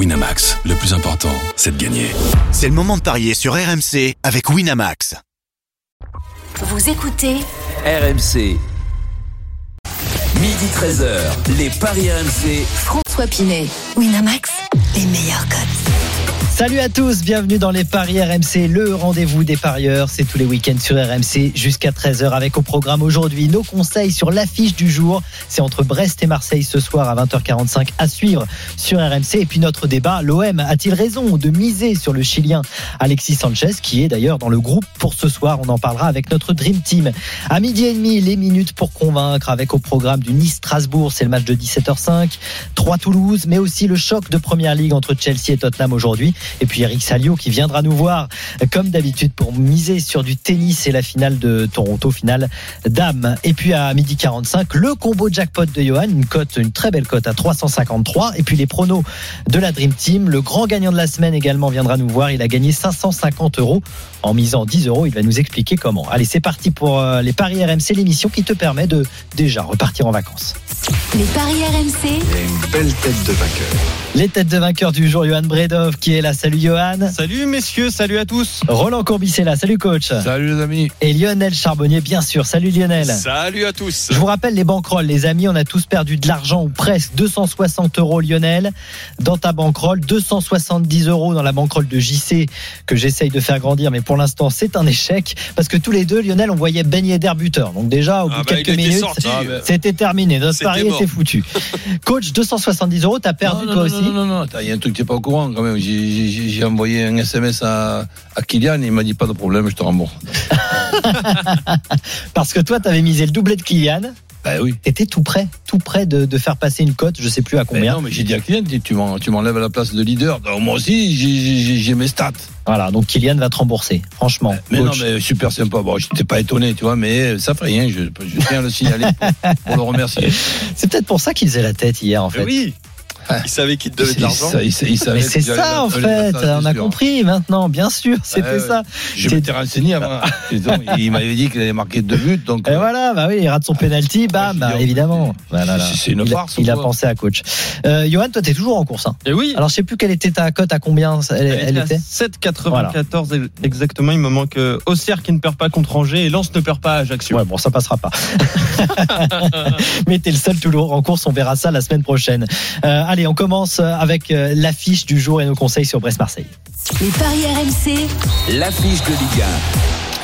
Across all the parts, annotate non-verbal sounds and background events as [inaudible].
Winamax, le plus important, c'est de gagner. C'est le moment de parier sur RMC avec Winamax. Vous écoutez RMC. Midi 13h, les Paris RMC. François Pinet, Winamax, les meilleurs codes. Salut à tous, bienvenue dans les Paris RMC, le rendez-vous des parieurs. C'est tous les week-ends sur RMC jusqu'à 13h avec au programme aujourd'hui nos conseils sur l'affiche du jour. C'est entre Brest et Marseille ce soir à 20h45 à suivre sur RMC. Et puis notre débat, l'OM a-t-il raison de miser sur le Chilien Alexis Sanchez qui est d'ailleurs dans le groupe pour ce soir. On en parlera avec notre Dream Team. À midi et demi, les minutes pour convaincre avec au programme du Nice-Strasbourg. C'est le match de 17h05. 3 Toulouse, mais aussi le choc de Première Ligue entre Chelsea et Tottenham aujourd'hui. Et puis Eric Salio qui viendra nous voir comme d'habitude pour miser sur du tennis et la finale de Toronto, finale dame. Et puis à midi 45, le combo jackpot de Johan, une cote, une très belle cote à 353. Et puis les pronos de la Dream Team. Le grand gagnant de la semaine également viendra nous voir. Il a gagné 550 euros en misant 10 euros. Il va nous expliquer comment. Allez, c'est parti pour euh, les paris RMC, l'émission qui te permet de déjà repartir en vacances. Les paris RMC, une belle tête de vainqueur. Les têtes de vainqueur du jour, Johan Bredov qui est là. Salut Johan. Salut messieurs, salut à tous. Roland Courbis est là. Salut coach. Salut les amis. Et Lionel Charbonnier, bien sûr. Salut Lionel. Salut à tous. Je vous rappelle les banquerolles, les amis. On a tous perdu de l'argent ou presque 260 euros, Lionel, dans ta banquerolle. 270 euros dans la banquerolle de JC que j'essaye de faire grandir, mais pour l'instant c'est un échec parce que tous les deux, Lionel, on voyait Ben Yedder buteur. Donc déjà au bout Ah de bah, quelques minutes, sorti. Ah c'était terminé. Notre pari foutu. [laughs] Coach, 270 euros, t'as perdu non, toi non, aussi. Non, non, non, il y a un truc que tu n'es pas au courant quand même. J'ai envoyé un SMS à, à Kylian et il m'a dit pas de problème, je te rembourse. [laughs] Parce que toi, t'avais misé le doublé de Kylian. Ben oui. T'étais tout près, tout près de, de faire passer une cote. Je sais plus à Mais combien. non, mais j'ai dit à Kylian, tu m'en- tu m'enlèves à la place de leader. Donc, moi aussi, j'ai- mes stats. Voilà, donc Kylian va te rembourser. Franchement, Mais non, mais super sympa. Bon, je n'étais pas étonné, tu vois, mais ça fait rien. Je, je tiens à le signaler pour, pour le remercier. [laughs] c'est peut-être pour ça qu'il faisait la tête hier, en fait. Oui. Il savait qu'il te devait de l'argent. il- il- il savait Mais c'est ça en fait, on a compris maintenant, bien sûr, c'était ouais. ça. Je m'étais renseigné avant. Il m'avait dit qu'il allait marquer deux buts. Donc, Et voilà, bah oui, il rate son penalty, bam, bah, évidemment. C'est- une il a, farce, il a pensé à coach. Euh, Johan, toi, t'es toujours en course. Hein. Et oui. Alors, je sais plus quelle était ta cote, à combien elle, était 7,94 exactement. Il me manque euh, Auxerre qui ne perd pas contre Angers et Lens ne perd pas à Ajaccio. Ouais, bon, ça passera pas. [laughs] Mais t'es le seul toujours en course, on verra ça la semaine prochaine. Euh, allez, on commence avec euh, l'affiche du jour et nos conseils sur Brest-Marseille. les paris RMC, L'affiche de Ligue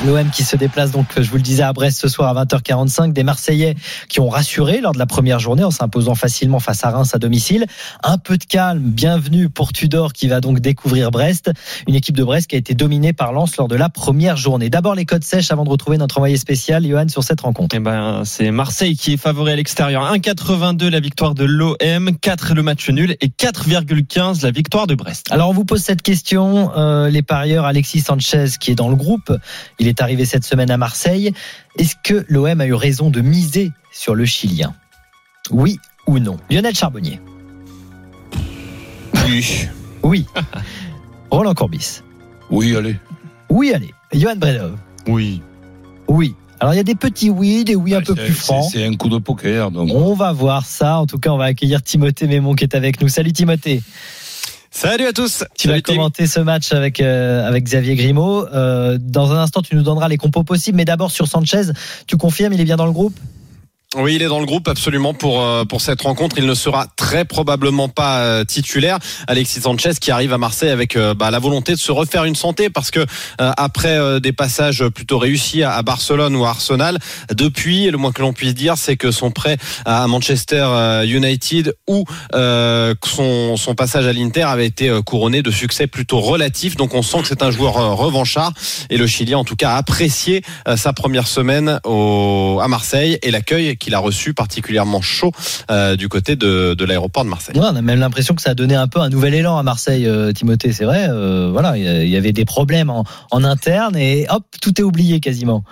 L'OM qui se déplace donc, je vous le disais, à Brest ce soir à 20h45. Des Marseillais qui ont rassuré lors de la première journée en s'imposant facilement face à Reims à domicile. Un peu de calme, bienvenue pour Tudor qui va donc découvrir Brest. Une équipe de Brest qui a été dominée par Lens lors de la première journée. D'abord les codes sèches avant de retrouver notre envoyé spécial, Johan, sur cette rencontre. Eh ben, c'est Marseille qui est favori à l'extérieur. 1,82 la victoire de l'OM, 4 le match nul et 4,15 la victoire de Brest. Alors on vous pose cette question, euh, les parieurs Alexis Sanchez qui est dans le groupe, il est arrivé cette semaine à Marseille. Est-ce que l'OM a eu raison de miser sur le Chilien? Oui ou non? Lionel Charbonnier Oui. Oui. Roland Courbis oui, allez. Oui, allez. Johan Bredov Oui. Oui. Alors il y a des petits oui, des oui un peu plus francs. C'est un coup de poker. Donc, On va voir ça. En tout cas, on va accueillir Timothée Mémon qui est avec nous. Salut Timothée. Salut à tous. Tu vas Salut, commenter ce match avec euh, avec Xavier Grimaud. Euh, dans un instant, tu nous donneras les compos possibles. Mais d'abord sur Sanchez, tu confirmes, il est bien dans le groupe? Oui, il est dans le groupe absolument pour euh, pour cette rencontre. Il ne sera très probablement pas euh, titulaire. Alexis Sanchez qui arrive à Marseille avec euh, bah, la volonté de se refaire une santé parce que euh, après euh, des passages plutôt réussis à, Barcelone ou à Arsenal, depuis le moins que l'on puisse dire, c'est que son prêt à Manchester United ou euh, son son passage à l'Inter avait été couronné de succès plutôt relatif. Donc on sent que c'est un joueur revanchard et le Chilien en tout cas a apprécié sa première semaine au, à Marseille et l'accueil qu'il a reçu particulièrement chaud euh, du côté de, de l'aéroport de Marseille. Ouais, on a même l'impression que ça a donné un peu un nouvel élan à Marseille, euh, Timothée. C'est vrai. euh, voilà, il y avait des problèmes en, en interne et hop, tout est oublié quasiment.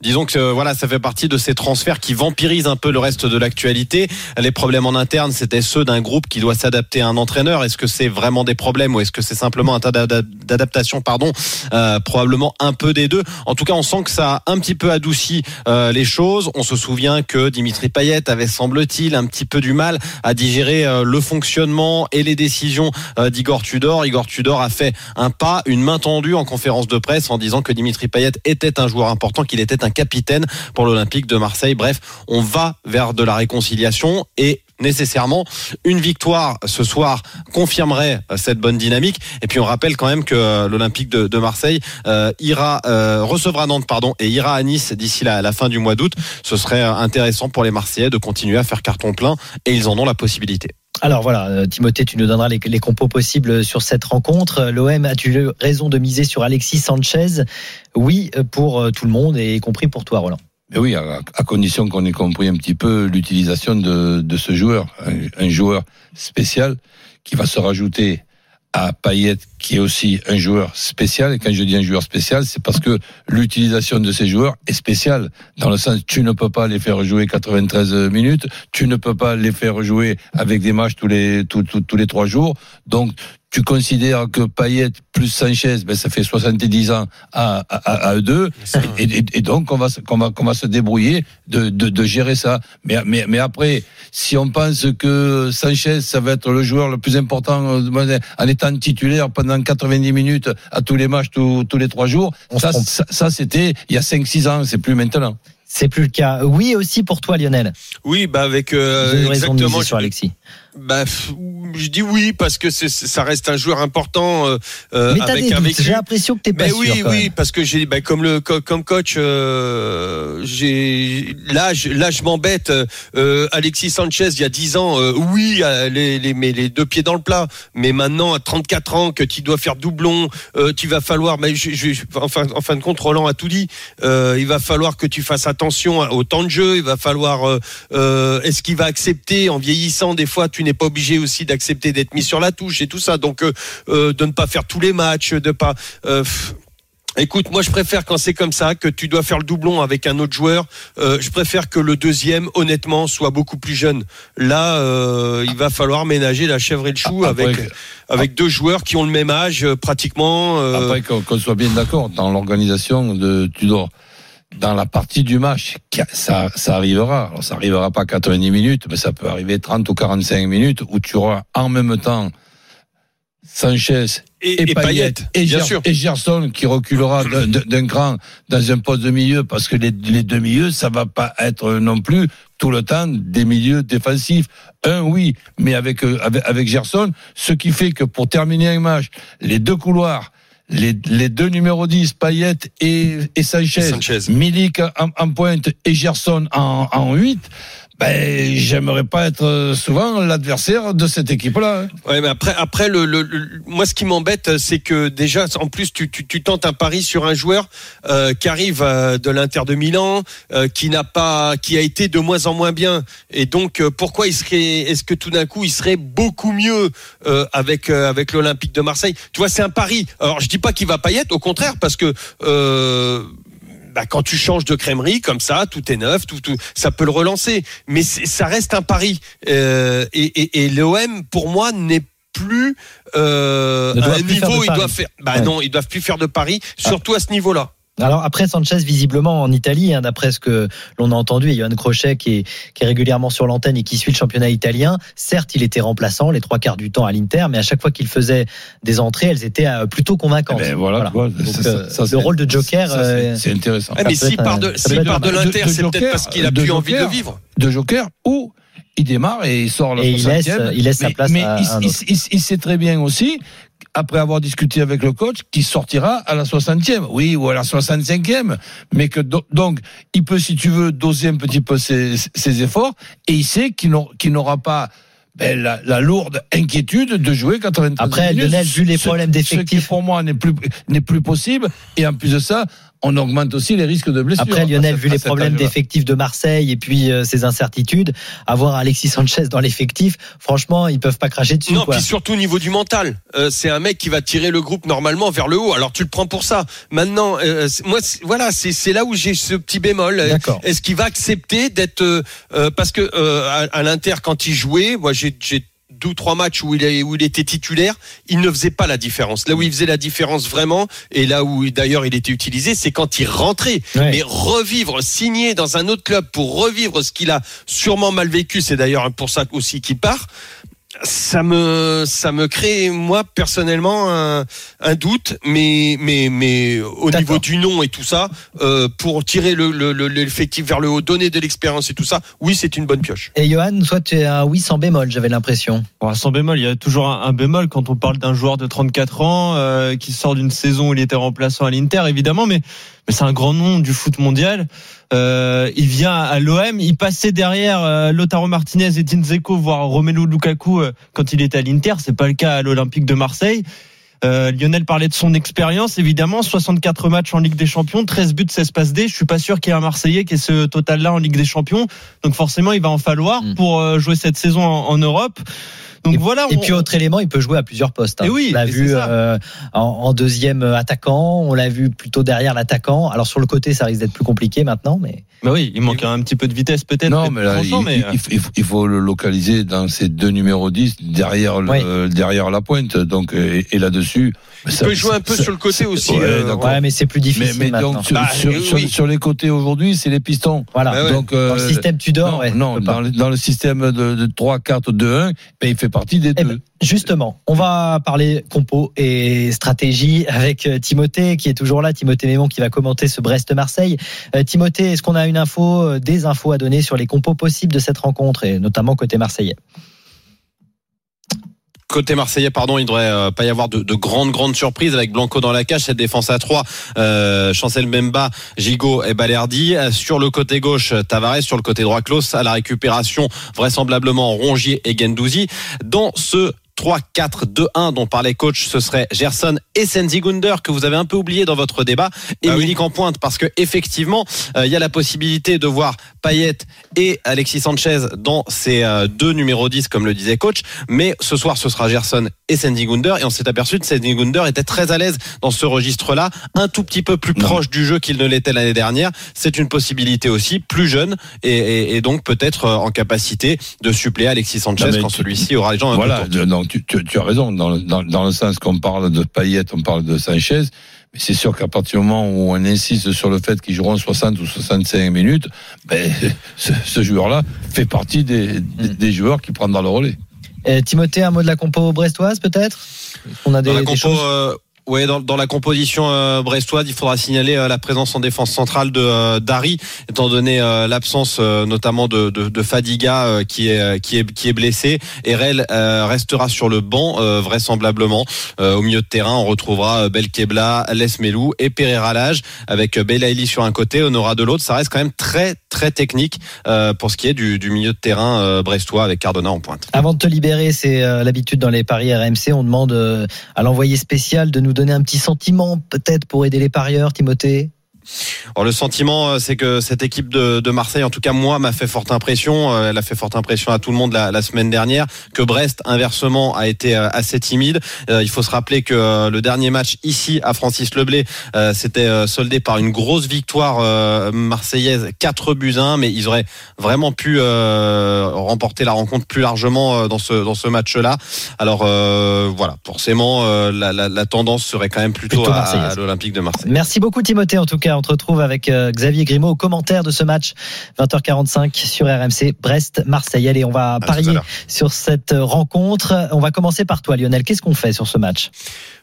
Disons que euh, voilà, ça fait partie de ces transferts qui vampirisent un peu le reste de l'actualité. Les problèmes en interne, c'était ceux d'un groupe qui doit s'adapter à un entraîneur. Est-ce que c'est vraiment des problèmes ou est-ce que c'est simplement un tas d'ada- d'adaptation Pardon, Euh, probablement un peu des deux. En tout cas, on sent que ça a un petit peu adouci euh, les choses. On se souvient que Dimitri Payet avait, semble-t-il, un petit peu du mal à digérer euh, le fonctionnement et les décisions euh, d'Igor Tudor. Igor Tudor a fait un pas, une main tendue en conférence de presse en disant que Dimitri Payet était un joueur important, qu'il était un capitaine pour l'Olympique de Marseille. Bref, on va vers de la réconciliation et nécessairement une victoire ce soir confirmerait cette bonne dynamique. Et puis on rappelle quand même que euh, l'Olympique de, Marseille euh, ira euh, recevra Nantes pardon et ira à Nice d'ici la, fin du mois d'août. Ce serait intéressant pour les Marseillais de continuer à faire carton plein et ils en ont la possibilité Alors voilà, euh, Timothée, tu nous donneras les, compos possibles sur cette rencontre. L'OM a-tu raison de miser sur Alexis Sanchez? Oui, euh, pour euh, tout le monde et y compris pour toi, Roland. Mais oui, à, condition qu'on ait compris un petit peu l'utilisation de, ce joueur, un joueur spécial qui va se rajouter à Payet, qui est aussi un joueur spécial. Et quand je dis un joueur spécial, c'est parce que l'utilisation de ces joueurs est spéciale. Dans le sens, tu ne peux pas les faire jouer 93 minutes, tu ne peux pas les faire jouer avec des matchs tous les tous, tous, tous les trois jours. Donc tu considères que Payet plus Sanchez, ben ça fait 70 ans à, à, à eux deux, et, et, et, donc on va, se- qu'on va, qu'on va se débrouiller de, de, de gérer ça. Mais, mais, mais après, si on pense que Sanchez, ça va être le joueur le plus important euh, en étant titulaire pendant 90 minutes à tous les matchs, tous, tous les trois jours, On ça, ça, ça, c'était il y a 5-6 ans, c'est plus maintenant. C'est plus le cas. Oui, aussi pour toi, Lionel. Oui, bah avec euh, exactement. sur je- Alexis. Bah, je dis oui parce que ça reste un joueur important euh, euh, Mais avec. J'ai l'impression que t'es pas Mais sûr. oui, quand oui, parce que j'ai, bah, comme le, co- comme coach, euh, j'ai, là, je, là, je m'embête. Euh, Alexis Sanchez, il y a 10 ans, oui, les, les, mais les deux pieds dans le plat. Mais maintenant, à 34 ans, que tu dois faire doublon, tu vas falloir, mais je, je, enfin, en fin de compte, Roland a tout dit. Il va falloir que tu fasses attention au temps de jeu. Il va falloir, est-ce qu'il va accepter en vieillissant Des fois, tu n'es pas obligé aussi d'accepter d'être mis sur la touche et tout ça. Donc, euh, euh, de ne pas faire tous les matchs, de pas. euh, Écoute, moi je préfère quand c'est comme ça, que tu dois faire le doublon avec un autre joueur. euh, je préfère que le deuxième, honnêtement, soit beaucoup plus jeune. Là, euh, il va falloir ménager la chèvre et le chou Après, avec avec deux joueurs qui ont le même âge pratiquement. euh, Après qu'on soit bien d'accord dans l'organisation de Tudor, dans la partie du match, ça, ça arrivera. Alors, ça arrivera pas 90 minutes, mais ça peut arriver 30 ou 45 minutes où tu auras en même temps Sanchez et, et, et Payet et, bien sûr. et Gerson qui reculera d'un cran dans un poste de milieu parce que les, les deux milieux, ça va pas être non plus tout le temps des milieux défensifs. Un, oui, mais avec, euh, avec, avec Gerson, ce qui fait que pour terminer un match, les deux couloirs, les, les deux numéros 10, Payet et, et Sanchez, Et Sanchez. Milik en, en pointe et Gerson en, en 8, ben, j'aimerais pas être euh, souvent l'adversaire de cette équipe-là. hein. Ouais, mais après, après le, le- le- moi, ce qui m'embête, c'est que déjà, en plus, tu, tu, tu tentes un pari sur un joueur euh, qui arrive euh, de l'Inter de Milan, euh, qui n'a pas, qui a été de moins en moins bien, et donc euh, pourquoi il serait, est-ce que tout d'un coup, il serait beaucoup mieux euh, avec avec l'Olympique de Marseille? Tu vois, c'est un pari. Alors, je dis pas qu'il va pas y être, au contraire, parce que bah, quand tu changes de crèmerie comme ça, tout est neuf, tout, tout ça peut le relancer. Mais ça reste un pari. Euh, et et, et l'OM, pour moi, n'est plus euh, à un faire niveau. Ils doivent faire. Bah Ouais. non, ils doivent plus faire de paris, surtout à ce niveau-là. Alors après Sanchez, visiblement en Italie, hein, d'après ce que l'on a entendu, et Johan Crochet qui est, qui est régulièrement sur l'antenne et qui suit le championnat italien, certes il était remplaçant les trois quarts du temps à l'Inter, mais à chaque fois qu'il faisait des entrées, elles étaient euh, plutôt convaincantes. Eh ben, voilà, tu vois, Donc, ça- ça- euh, ça, le rôle de Joker, c'est- euh, c'est intéressant. Ah, mais s'il part de, peut part de l'Inter, c'est peut-être Joker, parce qu'il a plus envie de vivre. de Joker ou il démarre et il sort la Et il 60e. laisse- il laisse sa place mais à il, un il- autre. il- il sait très bien aussi, après avoir discuté avec le coach, qu'il sortira à la 60e, oui, ou à la 65e, mais que do- donc il peut, si tu veux, doser un petit peu ses, ses efforts et il sait qu'il n'aura pas ben, la, la lourde inquiétude de jouer 93 Après, minutes. Lionel, vu les Ce- problèmes Ce qui d'effectifs. pour moi n'est plus n'est plus possible et en plus de ça, on augmente aussi les risques de blessure. Après, Lionel, à vu les problèmes âge-là. d'effectifs de Marseille et puis euh, ses incertitudes, avoir Alexis Sanchez dans l'effectif, franchement, ils peuvent pas cracher dessus. Non, quoi. puis surtout au niveau du mental. Euh, c'est un mec qui va tirer le groupe normalement vers le haut. Alors tu le prends pour ça. Maintenant, euh, moi, voilà, c'est c'est là où j'ai ce petit bémol. Euh, D'accord. Est-ce qu'il va accepter d'être euh, euh, parce que euh, à, à l'Inter quand il jouait, moi j'ai j'ai deux ou trois matchs où il, est- où il était titulaire, il ne faisait pas la différence. Là où il faisait la différence vraiment, et là où d'ailleurs il était utilisé, c'est quand il rentrait. Ouais. Mais revivre, signer dans un autre club pour revivre ce qu'il a sûrement mal vécu, c'est d'ailleurs pour ça aussi qu'il part. Ça me, ça me crée moi personnellement un, un doute, mais mais mais au niveau du nom et tout ça, euh, pour tirer le le- le- l'effectif vers le haut, donner de l'expérience et tout ça, oui c'est une bonne pioche. Et Johan, toi, tu es un oui sans bémol, j'avais l'impression. Bon, sans bémol, il y a toujours un, un bémol quand on parle d'un joueur de 34 ans euh, qui sort d'une saison où il était remplaçant à l'Inter, évidemment, mais, mais c'est un grand nom du foot mondial. Euh, il vient à l'OM, il passait derrière euh, Lautaro Martinez et Dzeko, voire Romelu Lukaku euh, quand il était à l'Inter. C'est pas le cas à l'Olympique de Marseille. Euh, Lionel parlait de son expérience, évidemment, 64 matchs en Ligue des Champions, 13 buts, 16 passes D. Je suis pas sûr qu'il y ait un Marseillais qui ait ce total-là en Ligue des Champions. Donc forcément, il va en falloir Mm. pour euh, jouer cette saison en, en Europe. Donc et, voilà. Et on- puis autre élément, il peut jouer à plusieurs postes. hein. Et oui, on l'a vu euh, en, en deuxième attaquant, on l'a vu plutôt derrière l'attaquant. Alors sur le côté, ça risque d'être plus compliqué maintenant, mais Bah oui, il manque un petit peu de vitesse peut-être. Non, mais là, il, mais, il- euh, il faut- il faut le localiser dans ces deux numéros 10 derrière, le- Oui. derrière la pointe. Donc, et, et là-dessus. Il peut jouer un peu sur le côté aussi. Ouais, euh, ouais, mais c'est plus Mais, difficile mais maintenant. donc, sur, Bah, sur, oui. sur- sur les côtés aujourd'hui, c'est les pistons. voilà. Bah ouais. Donc, Dans euh, le système Tudor, non, ouais, non, dans, le, dans le système de, de 3, 4, 2, 1, ben, il fait partie des Eh deux. ben, justement, on va parler compo et stratégie avec euh, Timothée qui est toujours là, Timothée Mémon qui va commenter ce Brest-Marseille. Euh, Timothée, est-ce qu'on a une info, euh, des infos à donner sur les compos possibles de cette rencontre et notamment côté marseillais? Côté marseillais, pardon, il devrait euh, pas y avoir de, de grandes grandes surprises avec Blanco dans la cage, cette défense à 3, euh, Chancel Mbemba, Gigot et Balerdi. Sur le côté gauche, Tavares, sur le côté droit, Klaus à la récupération, vraisemblablement Rongier et Gendouzi. Dans ce 3-4-2-1 dont parlait coach, ce serait Gerson et Senzigunder que vous avez un peu oublié dans votre débat et Ah oui. En pointe parce que effectivement euh, il y a la possibilité de voir Payet et Alexis Sanchez dans ces euh, deux numéros 10 comme le disait coach mais ce soir ce sera Gerson et Senzigunder et on s'est aperçu que Senzigunder était très à l'aise dans ce registre là un tout petit peu plus Non. proche du jeu qu'il ne l'était l'année dernière c'est une possibilité aussi plus jeune et, et- et donc peut-être euh, en capacité de suppléer Alexis Sanchez Non, quand celui-ci aura les gens un Voilà, peu tu, tu- tu as raison. Dans, le- dans, dans le sens qu'on parle de Payet, on parle de Sanchez. Mais c'est sûr qu'à partir du moment où on insiste sur le fait qu'ils joueront 60 ou 65 minutes, ben, [laughs] ce, ce joueur-là fait partie des, des, des joueurs qui prendront le relais. Euh, Timothée, un mot de la compo brestoise peut-être? On a des, la, des compo, choses? euh, ouais, dans, dans la composition euh, brestoise, il faudra signaler euh, la présence en défense centrale de euh, Dari, étant donné euh, l'absence euh, notamment de, de, de Fadiga euh, qui est qui est qui est blessé. Erel restera sur le banc vraisemblablement. Au milieu de terrain, on retrouvera Belkebla, Les Melou et Pereira Lage avec Belaïli sur un côté, Honora de l'autre. Ça reste quand même très très technique pour ce qui est du, du milieu de terrain brestois avec Cardona en pointe. Avant de te libérer, c'est l'habitude dans les paris RMC, on demande à l'envoyé spécial de nous donner un petit sentiment peut-être pour aider les parieurs, Timothée? Alors le sentiment, euh, c'est que cette équipe de, de Marseille, en tout cas moi, m'a fait forte impression. Euh, Elle a fait forte impression à tout le monde la, la semaine dernière. Que Brest, inversement, a été euh, assez timide. Il faut se rappeler que le dernier match ici à Francis Leblé, c'était soldé par une grosse victoire marseillaise, 4 buts à 1, mais ils auraient vraiment pu remporter la rencontre plus largement dans ce dans ce match-là. Alors euh, voilà, forcément, la, la, la tendance serait quand même plutôt, Plutôt à, marseillaise. à l'Olympique de Marseille. Merci beaucoup Timothée. En tout cas, on te retrouve avec euh, Xavier Grimaud au commentaire de ce match 20h45 sur RMC Brest-Marseille. Allez, on va parier sur cette euh, rencontre. On va commencer par toi Lionel. Qu'est-ce qu'on fait sur ce match?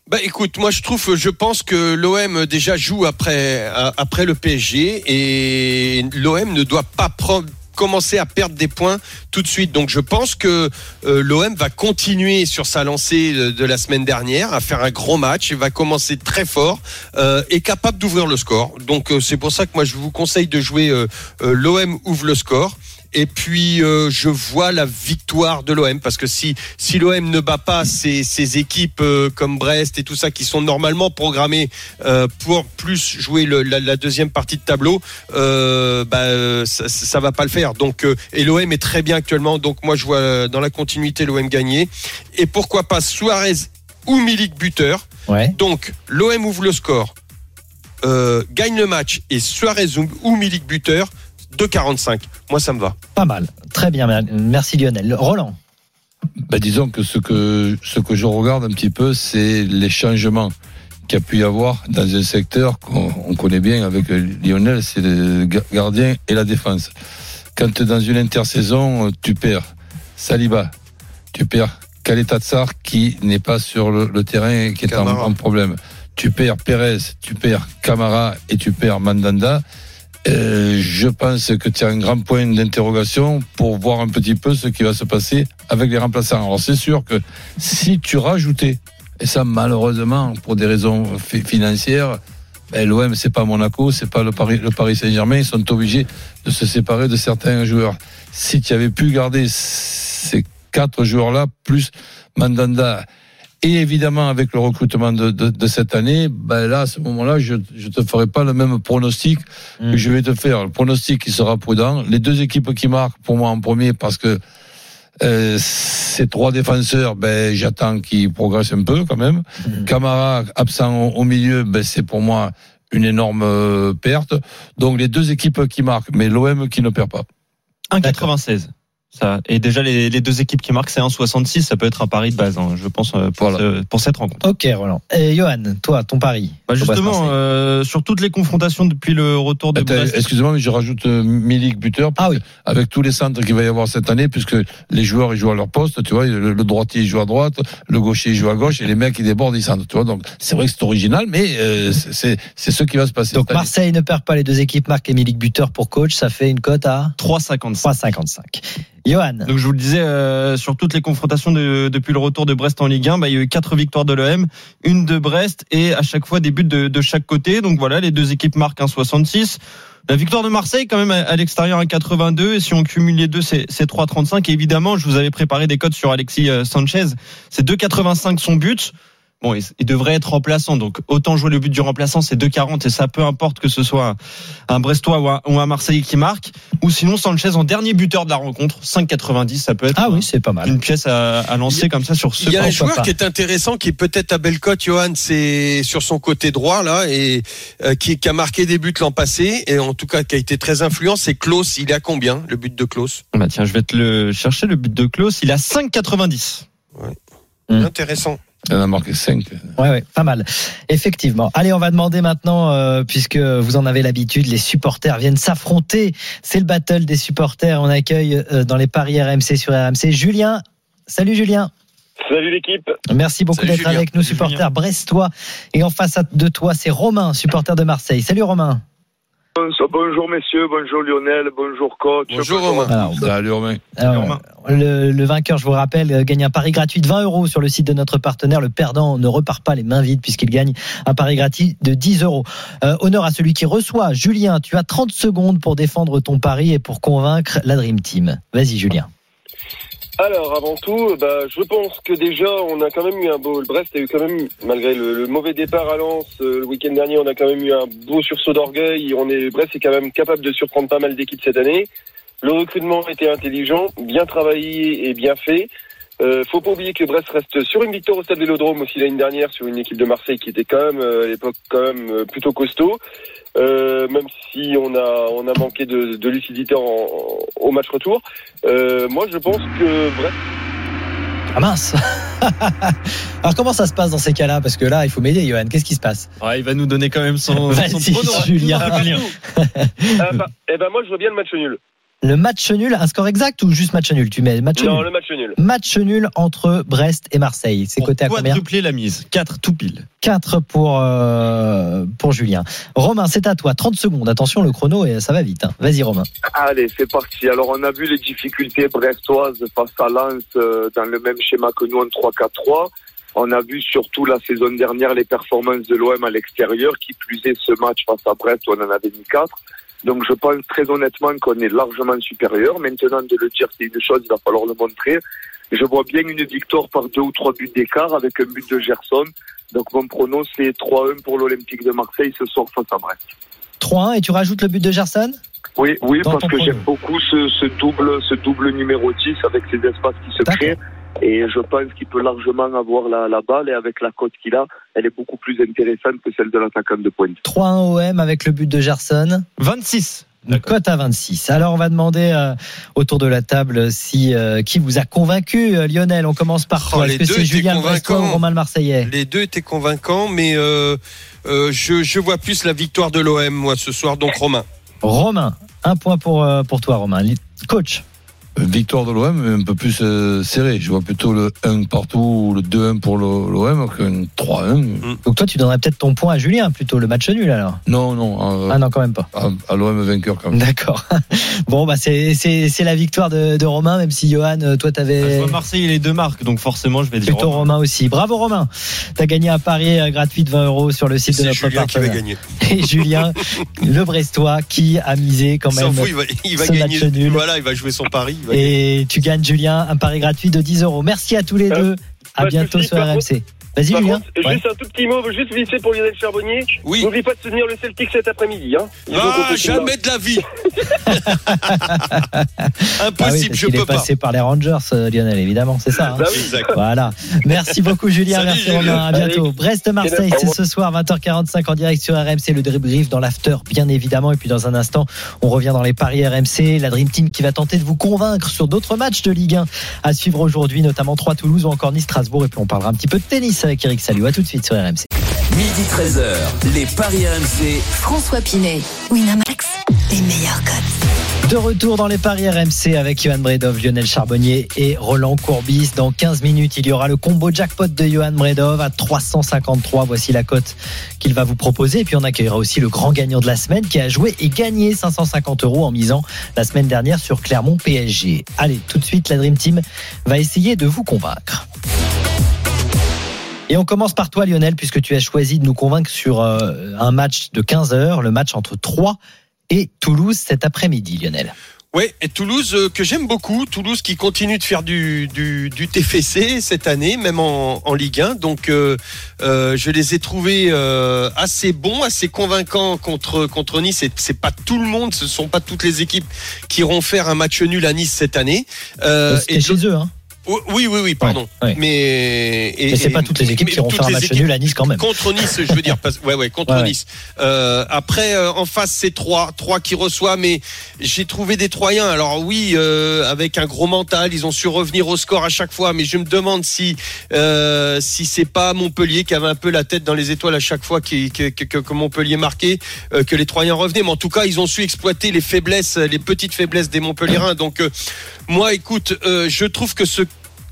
Bah écoute, moi je trouve, je pense que l'OM déjà joue après euh, après le PSG et l'OM ne doit pas prendre commencer à perdre des points tout de suite. Donc je pense que euh, l'OM va continuer sur sa lancée de, de la semaine dernière à faire un gros match, va commencer très fort euh, et capable d'ouvrir le score. Donc euh, c'est pour ça que moi je vous conseille de jouer euh, euh, l'OM ouvre le score et puis euh, je vois la victoire de l'OM parce que si si l'OM ne bat pas ces, ces équipes euh, comme Brest et tout ça qui sont normalement programmées euh, pour plus jouer le- la, la deuxième partie de tableau, bah, ça, ça va pas le faire. Donc et l'OM est très bien actuellement. Donc moi je vois dans la continuité l'OM gagner et pourquoi pas Suarez ou Milik buteur. Ouais. Donc l'OM ouvre le score, gagne le match et Suarez ou, ou Milik buteur 2,45. Moi ça me va. Pas mal. Très bien. Merci Lionel. Roland. Ben, disons que ce que ce que je regarde un petit peu, c'est les changements qu'il y a pu y avoir dans un secteur qu'on on connaît bien avec Lionel, c'est le ga- gardien et la défense. Quand dans une intersaison, tu perds Saliba, tu perds Kaleta Tsar qui n'est pas sur le, le terrain et qui est en problème. Tu perds Pérez, tu perds Camara et tu perds Mandanda. Euh, je pense que tu as un grand point d'interrogation pour voir un petit peu ce qui va se passer avec les remplaçants. Alors c'est sûr que si tu rajoutais, et ça malheureusement pour des raisons fi- financières, ben, l'OM c'est pas Monaco, c'est pas le Paris, le Paris Saint-Germain, ils sont obligés de se séparer de certains joueurs. Si tu avais pu garder ces quatre joueurs-là plus Mandanda et évidemment avec le recrutement de, de, de cette année, ben là à ce moment-là je je te ferai pas le même pronostic que je vais te faire. Le pronostic qui sera prudent. Les deux équipes qui marquent pour moi en premier parce que euh, ces trois défenseurs, ben j'attends qu'ils progressent un peu quand même. Camara absent au, au milieu, ben c'est pour moi une énorme euh, perte. Donc les deux équipes qui marquent, mais l'OM qui ne perd pas. 1,96. Ça. Et déjà, les, les deux équipes qui marquent, c'est 1,66. Ça peut être un pari de base, hein, je pense, euh, pour, Voilà. ce- pour cette rencontre. Ok, Roland. Et Johan, toi, ton pari. Bah justement, euh, sur toutes les confrontations depuis le retour de Brest. Excusez-moi, mais je rajoute euh, Milik buteur. Ah oui. avec tous les centres qu'il va y avoir cette année, puisque les joueurs ils jouent à leur poste, tu vois, le, le droitier il joue à droite, le gaucher il joue à gauche, et les mecs ils débordent, ils centrent, tu vois. Donc c'est vrai que c'est original, mais euh, c'est- ce qui va se passer. Donc cette année. Marseille ne perd pas les deux équipes, marque Émilie buteur pour coach, ça fait une cote à 3,55. 3,55. Johan. Donc je vous le disais, euh, sur toutes les confrontations de- depuis le retour de Brest en Ligue 1, bah, il y a eu quatre victoires de l'OM, une de Brest et à chaque fois des buts de, de chaque côté. Donc voilà, les deux équipes marquent un 66. La victoire de Marseille quand même à, à l'extérieur un 82 et si on cumule les deux c'est c'est 3,35 et évidemment je vous avais préparé des codes sur Alexis euh, Sanchez c'est 2,85 son but bon il, il devrait être remplaçant donc autant jouer le but du remplaçant c'est 2,40 et ça peu importe que ce soit un, un Brestois ou un, ou un Marseillais qui marque ou sinon Sanchez en dernier buteur de la rencontre 5,90 ça peut être Ah oui, c'est pas mal. une pièce à, à lancer comme ça sur ce Il y a un joueur pas. qui est intéressant, qui est peut-être à Bellecote, Johan, c'est sur son côté droit là, et euh, qui, qui a marqué des buts l'an passé, et en tout cas qui a été très influent. C'est Klaus. Il est à combien le but de Klaus? Bah tiens, je vais te le chercher le but de Klaus. Il a 5,90. Mm. Intéressant. Il en a marqué 5. Ouais, ouais, pas mal. Effectivement. Allez, on va demander maintenant, euh, puisque vous en avez l'habitude, les supporters viennent s'affronter. C'est le battle des supporters. On accueille euh, dans les paris RMC sur RMC Julien. Salut Julien. Salut l'équipe. Merci beaucoup d'être avec nous, supporters brestois. Et en face de toi, c'est Romain, supporter de Marseille. Salut Romain. Bonjour, bonjour, messieurs, bonjour Lionel, bonjour coach. Bonjour, Romain. Alors, Salut Romain. alors, Romain. le, le vainqueur, je vous rappelle, euh, gagne un pari gratuit de 20 euros sur le site de notre partenaire. Le perdant ne repart pas les mains vides puisqu'il gagne un pari gratuit de 10 euros. Euh, honneur à celui qui reçoit. Julien, tu as 30 secondes pour défendre ton pari et pour convaincre la Dream Team. Vas-y Julien. Alors, avant tout, bah, je pense que déjà, on a quand même eu un beau. Le Brest a eu quand même, malgré le, mauvais départ à Lens euh, le week-end dernier, on a quand même eu un beau sursaut d'orgueil. On est Brest est quand même capable de surprendre pas mal d'équipes cette année. Le recrutement était intelligent, bien travaillé et bien fait. Euh, faut pas oublier que Brest reste sur une victoire au Stade Vélodrome aussi l'année dernière sur une équipe de Marseille qui était quand même euh, à l'époque quand même euh, plutôt costaud. Euh, même si on a on a manqué de, de lucidité en- en- au match retour. Euh, moi, je pense que Brest Ah mince [laughs] Alors comment ça se passe dans ces cas-là? Parce que là, il faut m'aider Johan. Qu'est-ce qui se passe? Ouais, il va nous donner quand même son, Vas-y, son prono. Julien. Ah, bah, eh ben moi je vois bien le match nul. Le match nul, un score exact ou juste match nul? Tu mets match Non, nul. le match nul. Match nul entre Brest et Marseille. C'est coté à combien? quadrupler la mise. 4 tout pile. 4 pour, euh, pour Julien. Romain, c'est à toi. 30 secondes. Attention, le chrono, et ça va vite. hein. Vas-y, Romain. Allez, c'est parti. Alors on a vu les difficultés brestoises face à Lens euh, dans le même schéma que nous en 3-4-3. On a vu surtout la saison dernière les performances de l'OM à l'extérieur, qui plus est ce match face à Brest où on en avait mis 4. Donc je pense très honnêtement qu'on est largement supérieur. Maintenant, de le dire, c'est une chose, il va falloir le montrer. Je vois bien une victoire par deux ou trois buts d'écart avec un but de Gerson. Donc mon pronom, c'est 3-1 pour l'Olympique de Marseille ce soir face à Brest. 3-1 et tu rajoutes le but de Gerson? Oui, oui, Dans parce que j'aime beaucoup ce, ce double, ce double numéro 10 avec ces espaces qui se créent. Et je pense qu'il peut largement avoir la, la balle et avec la cote qu'il a, elle est beaucoup plus intéressante que celle de l'attaquant de pointe. 3-1 OM avec le but de Gerson. 26. Une cote à 26. Alors on va demander euh, autour de la table si euh, qui vous a convaincu, euh, Lionel? On commence par Oh, toi. les Est-ce que deux Julien Brestois ou convaincants. Romain le Marseillais? Les deux étaient convaincants, mais euh, euh, je, je vois plus la victoire de l'OM, moi, ce soir. Donc, Romain. Romain, un point pour euh, pour toi, Romain. Coach. Victoire de l'OM, un peu plus euh, serré. Je vois plutôt le 1 partout ou le 2-1 pour le- l'OM qu'un 3-1. Donc toi, tu donnerais peut-être ton point à Julien plutôt le match nul alors. Non, non, Ah non, quand même pas. à- à l'OM vainqueur quand même. D'accord. [laughs] Bon, bah c'est la victoire de, de Romain, même si Johan, euh, toi Je t'avais vois Marseille et les deux marques, donc forcément, je vais dire. plutôt Romain. Romain aussi. Bravo Romain. T'as gagné un pari euh, gratuit de 20 euros sur le site de notre Julien qui va partenaire. gagner. [laughs] Et Julien, le Brestois, qui a misé quand Il s'en même. fout, il va, il va ce gagner. match nul. Voilà, il va jouer son pari. Et tu gagnes, Julien, un pari gratuit de 10 euros. Merci à tous les Euh, deux. À bientôt sur RMC. Vas-y, Par Julien. contre, Ouais. juste un tout petit mot, juste vite fait pour Lionel Charbonnier. Oui. N'oublie pas de soutenir le Celtic cet après-midi. Hein. Il Ah, jamais de la vie. [laughs] Ah oui, Impossible, je qu'il peux est pas. passé par les Rangers, euh, Lionel, évidemment, c'est ça. hein. Bah oui. Exact. Voilà. Merci beaucoup, Julien. Salut, Merci. Romain. À bientôt. Brest-Marseille, c'est ce soir, 20h45 en direct sur RMC. Le débrief dans l'after, bien évidemment. Et puis, dans un instant, on revient dans les paris RMC. La Dream Team qui va tenter de vous convaincre sur d'autres matchs de Ligue 1 à suivre aujourd'hui, notamment 3 Toulouse ou encore Nice-Strasbourg. Et puis, on parlera un petit peu de tennis avec Eric Salut. À tout de suite sur RMC. Midi 13h, les Paris RMC. François Pinet, Winamax, les meilleurs codes. De retour dans les paris RMC avec Johan Bredov, Lionel Charbonnier et Roland Courbis. Dans 15 minutes, il y aura le combo jackpot de Johan Bredov à 353. Voici la cote qu'il va vous proposer. Et puis on accueillera aussi le grand gagnant de la semaine qui a joué et gagné 550 euros en misant la semaine dernière sur Clermont PSG. Allez, tout de suite, la Dream Team va essayer de vous convaincre. Et on commence par toi Lionel, puisque tu as choisi de nous convaincre sur euh, un match de 15 heures, le match entre 3 et Toulouse cet après-midi, Lionel. Ouais, et Toulouse euh, que j'aime beaucoup, Toulouse qui continue de faire du, du, du TFC cette année, même en, en Ligue 1. Donc euh, euh, je les ai trouvés assez bons, assez convaincants contre contre Nice. Et c'est pas tout le monde, ce sont pas toutes les équipes qui iront faire un match nul à Nice cette année. C'était et chez eux, hein. Oui, oui, oui, pardon. Ouais, ouais. Mais, et- Mais c'est pas toutes les équipes qui vont faire un match nul à Nice quand même. Contre Nice, je veux dire. Parce, ouais, ouais, contre Ouais. Nice. Euh, après, euh, en face, c'est trois, trois qui reçoivent. Mais j'ai trouvé des Troyens. Alors oui, euh, avec un gros mental, ils ont su revenir au score à chaque fois. Mais je me demande si, si c'est pas Montpellier qui avait un peu la tête dans les étoiles à chaque fois qui, que, que, que- Montpellier marquait, que les Troyens revenaient. Mais en tout cas, ils ont su exploiter les faiblesses, les petites faiblesses des Montpelliérains. Donc, moi, écoute, je trouve que ce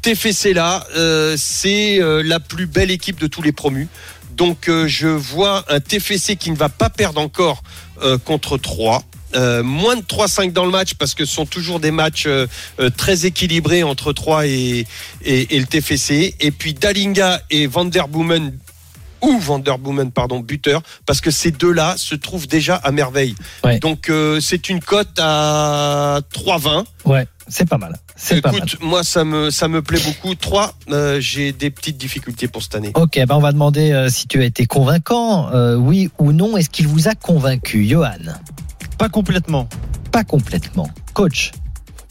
TFC là, euh, c'est euh, la plus belle équipe de tous les promus. Donc euh, je vois un TFC qui ne va pas perdre encore euh, contre 3. Euh, moins de 3-5 dans le match parce que ce sont toujours des matchs euh, euh, très équilibrés entre 3 et, et, et le TFC. Et puis Dalinga et Vanderboomen ou Vanderboomen pardon buteur parce que ces deux-là se trouvent déjà à merveille. Ouais. Donc euh, c'est une cote à 3,20. Ouais, c'est pas mal. C'est pas mal. Écoute, moi ça me ça me plaît beaucoup. 3, euh, j'ai des petites difficultés pour cette année. Ok, ben on va demander euh, si tu as été convaincant, euh, oui ou non. Est-ce qu'il vous a convaincu, Johan? Pas complètement. Pas complètement. Coach,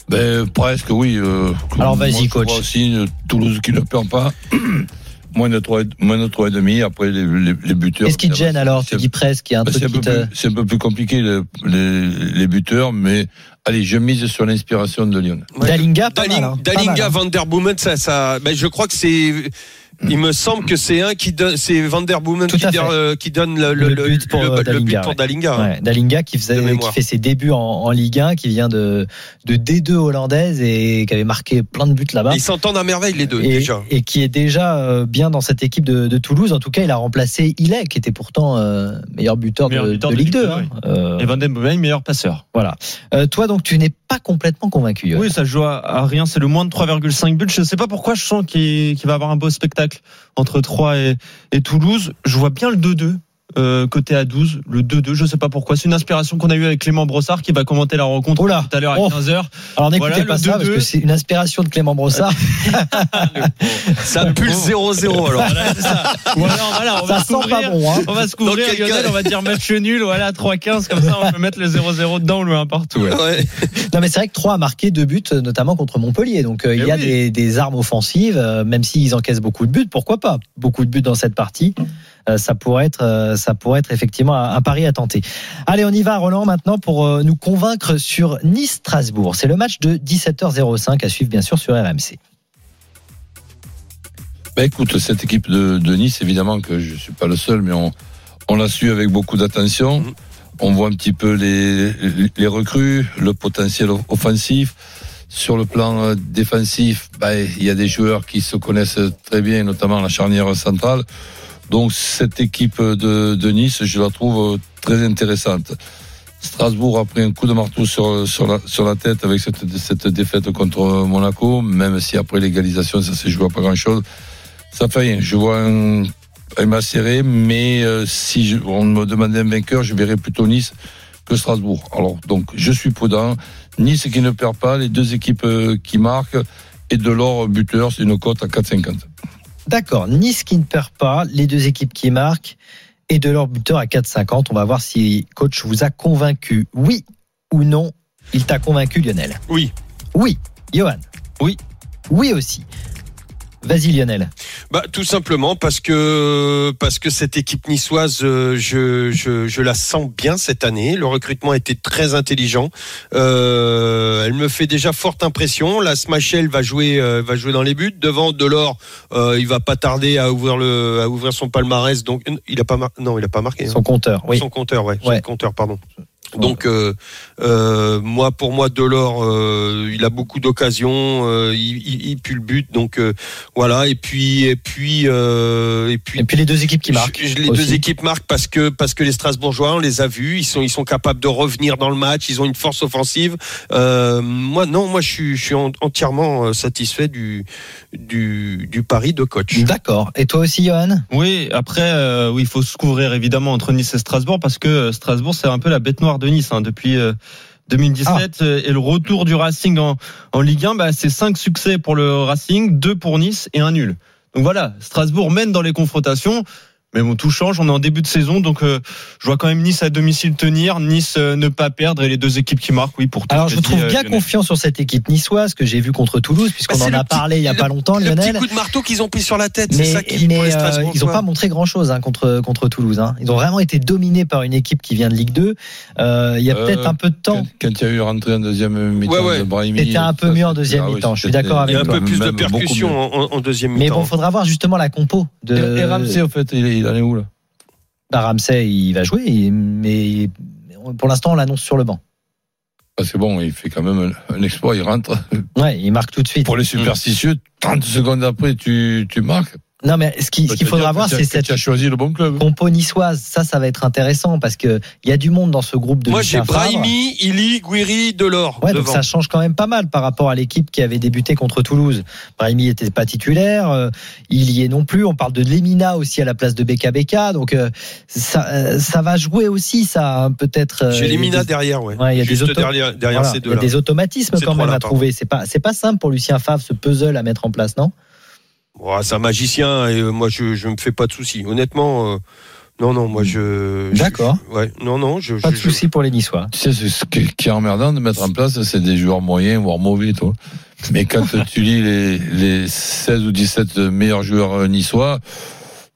Ben, presque, oui. euh, Alors, vas-y, coach. aussi Toulouse qui ne perd pas. [clears throat] moins de 3, moins de trois et demi. Après, les, les, les buteurs. qu'est-ce qui te gêne alors? Tu c'est- dis presque, il y a un ben, truc c'est un, qui peu te... plus- c'est un peu plus compliqué, le- les, les buteurs, mais allez, je mise sur l'inspiration de Lyon. Ouais. Dalinga, pas Daling- mal, hein. Pas Dalinga, mal, hein. Vanderboomen, ça, ça, ben, je crois que c'est. Il me semble que c'est un qui donne, c'est qui, à fait. euh, qui donne le, Le le, but pour, le- euh, le Dalinga, but pour ouais. Dalinga. Ouais, Dalinga qui, faisait, fait ses débuts en, en Ligue 1, qui vient de, de D2 hollandaise et qui avait marqué plein de buts là-bas. Ils s'entendent à merveille les deux Et, déjà. et qui est déjà euh, bien dans cette équipe de, de Toulouse. En tout cas, il a remplacé Illet, qui était pourtant euh, meilleur buteur, Meilleur de, buteur de de Ligue Ligue 2. 2, hein. oui. Euh, Et Van Den Bomen, meilleur passeur. voilà. Euh, toi, donc, tu n'es pas complètement convaincu. Oui, ça joue à, à rien. C'est le moins de 3,5 buts. Je ne sais pas pourquoi je sens qu'il qu'il va avoir un beau spectacle entre 3 et, et Toulouse. Je vois bien le 2-2. Euh, côté à 12, le 2-2, je sais pas pourquoi. C'est une inspiration qu'on a eue avec Clément Brossard qui va commenter la rencontre Oula. tout à l'heure à Oh. 15h. Alors n'écoutez Voilà, pas ça parce 2-2. que c'est une inspiration de Clément Brossard. [laughs] Ça pue le 0-0 alors. Voilà, ça. Ou voilà, on ça va sent couvrir. pas bon. Hein. On va se couvrir, Lionel, cas on va dire match nul, voilà, 3-15, comme ça on peut mettre le 0-0 dedans ou le 1 partout. Ouais. Ouais. Non mais c'est vrai que 3 a marqué deux buts, euh, notamment contre Montpellier. Donc euh, il Eh y a oui. des, des armes offensives, euh, même s'ils encaissent beaucoup de buts, pourquoi pas? Beaucoup de buts dans cette partie. Euh, ça pourrait être, euh, ça pourrait être effectivement un, pari à tenter. Allez, on y va, Roland, maintenant pour euh, nous convaincre sur Nice-Strasbourg. C'est le match de 17h05 à suivre bien sûr sur RMC. Ben écoute, cette équipe de, de Nice, évidemment que je suis pas le seul, mais on, on l'a su avec beaucoup d'attention. Mhm. On voit un petit peu les, les recrues, le potentiel offensif. Sur le plan défensif, ben, il y a des joueurs qui se connaissent très bien, notamment la charnière centrale. Donc cette équipe de, Nice, je la trouve très intéressante. Strasbourg a pris un coup de marteau sur, la, tête avec cette, cette défaite contre Monaco, même si après l'égalisation, ça s'est joué à pas grand-chose. Ça fait rien. Je vois un, un match serré, mais euh, si on me demandait un vainqueur, je verrais plutôt Nice que Strasbourg. Alors, donc, je suis prudent. Nice qui ne perd pas, les deux équipes euh, qui marquent, et de l'or buteur, c'est une cote à 4,50. D'accord, Nice qui ne perd pas, les deux équipes qui marquent et de leur buteur à 4,50. On va voir si coach vous a convaincu, oui ou non. Il t'a convaincu, Lionel? Oui. Oui. Johan? Oui. Oui aussi. Vas-y, Lionel. Bah tout simplement parce que parce que cette équipe niçoise, euh, je, je, je la sens bien cette année. Le recrutement a été très intelligent. Euh, elle me fait déjà forte impression. La Smashel va jouer euh, va jouer dans les buts. Devant Delors, euh, il va pas tarder à ouvrir le à ouvrir son palmarès. Donc il a pas mar- non il a pas marqué. hein. Son compteur, oui. Son compteur, ouais. Ouais. Son compteur, pardon. Donc euh, euh, moi pour moi Delors euh, il a beaucoup d'occasions euh, il, il, il pue le but donc euh, voilà et puis et puis euh, et puis Et puis les deux équipes qui marquent. je- je- les aussi. deux équipes marquent parce que parce que les Strasbourgeois on les a vus ils sont ils sont capables de revenir dans le match ils ont une force offensive euh, moi non moi je suis je suis en- entièrement satisfait du du du pari de coach D'accord. Et toi aussi, Johan? Oui, après, euh, oui, il faut se couvrir évidemment entre Nice et Strasbourg parce que Strasbourg, c'est un peu la bête noire de Nice hein, depuis euh, 2017 euh, et le retour du Racing en, en Ligue 1, bah, c'est cinq succès pour le Racing, deux pour Nice et un nul. Donc voilà, Strasbourg mène dans les confrontations. Mais bon, tout change. On est en début de saison, donc euh, je vois quand même Nice à domicile tenir, Nice euh, ne pas perdre et les deux équipes qui marquent, oui, pour tout Alors, je trouve dit, euh, bien Lionel. confiant sur cette équipe niçoise que j'ai vue contre Toulouse, puisqu'on Bah, en le a petit- parlé il y a le- pas longtemps, le Lionel. petit coup de marteau qu'ils ont pris sur la tête c'est Mais, ça qui mais, pour les euh, ils n'ont pas montré grand chose contre contre Toulouse. hein. Ils ont vraiment été dominés par une équipe qui vient de Ligue 2. Euh, il y a Euh, peut-être un peu de temps. Quand, il y a eu rentré en deuxième mi-temps Ouais, ouais. de Brahimi. C'était un peu mieux en deuxième ah mi-temps, je suis d'accord il y a un avec peu plus de percussion en, deuxième Mais mi-temps bon, faudra voir justement la compo de. Et, et Ramsey, au fait, il, en est où là? Bah, Ramsey, il va jouer, mais pour l'instant, on l'annonce sur le banc. Parce que bon, il fait quand même un, un exploit, il rentre. Ouais, il marque tout de suite. Pour les superstitieux, 30 secondes après, tu, tu marques. Non, mais ce qui- ce qu'il faudra voir, c'est tu as cette choisi le bon club. compo niçoise. Ça, ça va être intéressant parce que il y a du monde dans ce groupe de moi j'ai. Brahimi Ili Guiri Delors Ouais, donc ça change quand même pas mal par rapport à l'équipe qui avait débuté contre Toulouse. Brahimi était pas titulaire, euh, il y est non plus. On parle de Lemina aussi à la place de BKBK, donc euh, ça, euh, ça va jouer aussi, ça hein, peut-être. euh, j'ai Lemina des- derrière ouais, Ouais, il y a des juste autos- derrière derrière voilà, ces il y a des automatismes quand même à trouver. C'est pas, c'est pas simple pour Lucien Favre ce puzzle à mettre en place, non? Ouais, c'est un magicien et euh, moi je je me fais pas de soucis. Honnêtement, euh, non non moi je. D'accord. je- ouais non non je. Pas de je- souci pour les Niçois. Tu sais, c'est ce qui qui est emmerdant de mettre en place, c'est des joueurs moyens, voire mauvais, toi. Mais quand tu lis les, les 16 ou 17 meilleurs joueurs euh, niçois,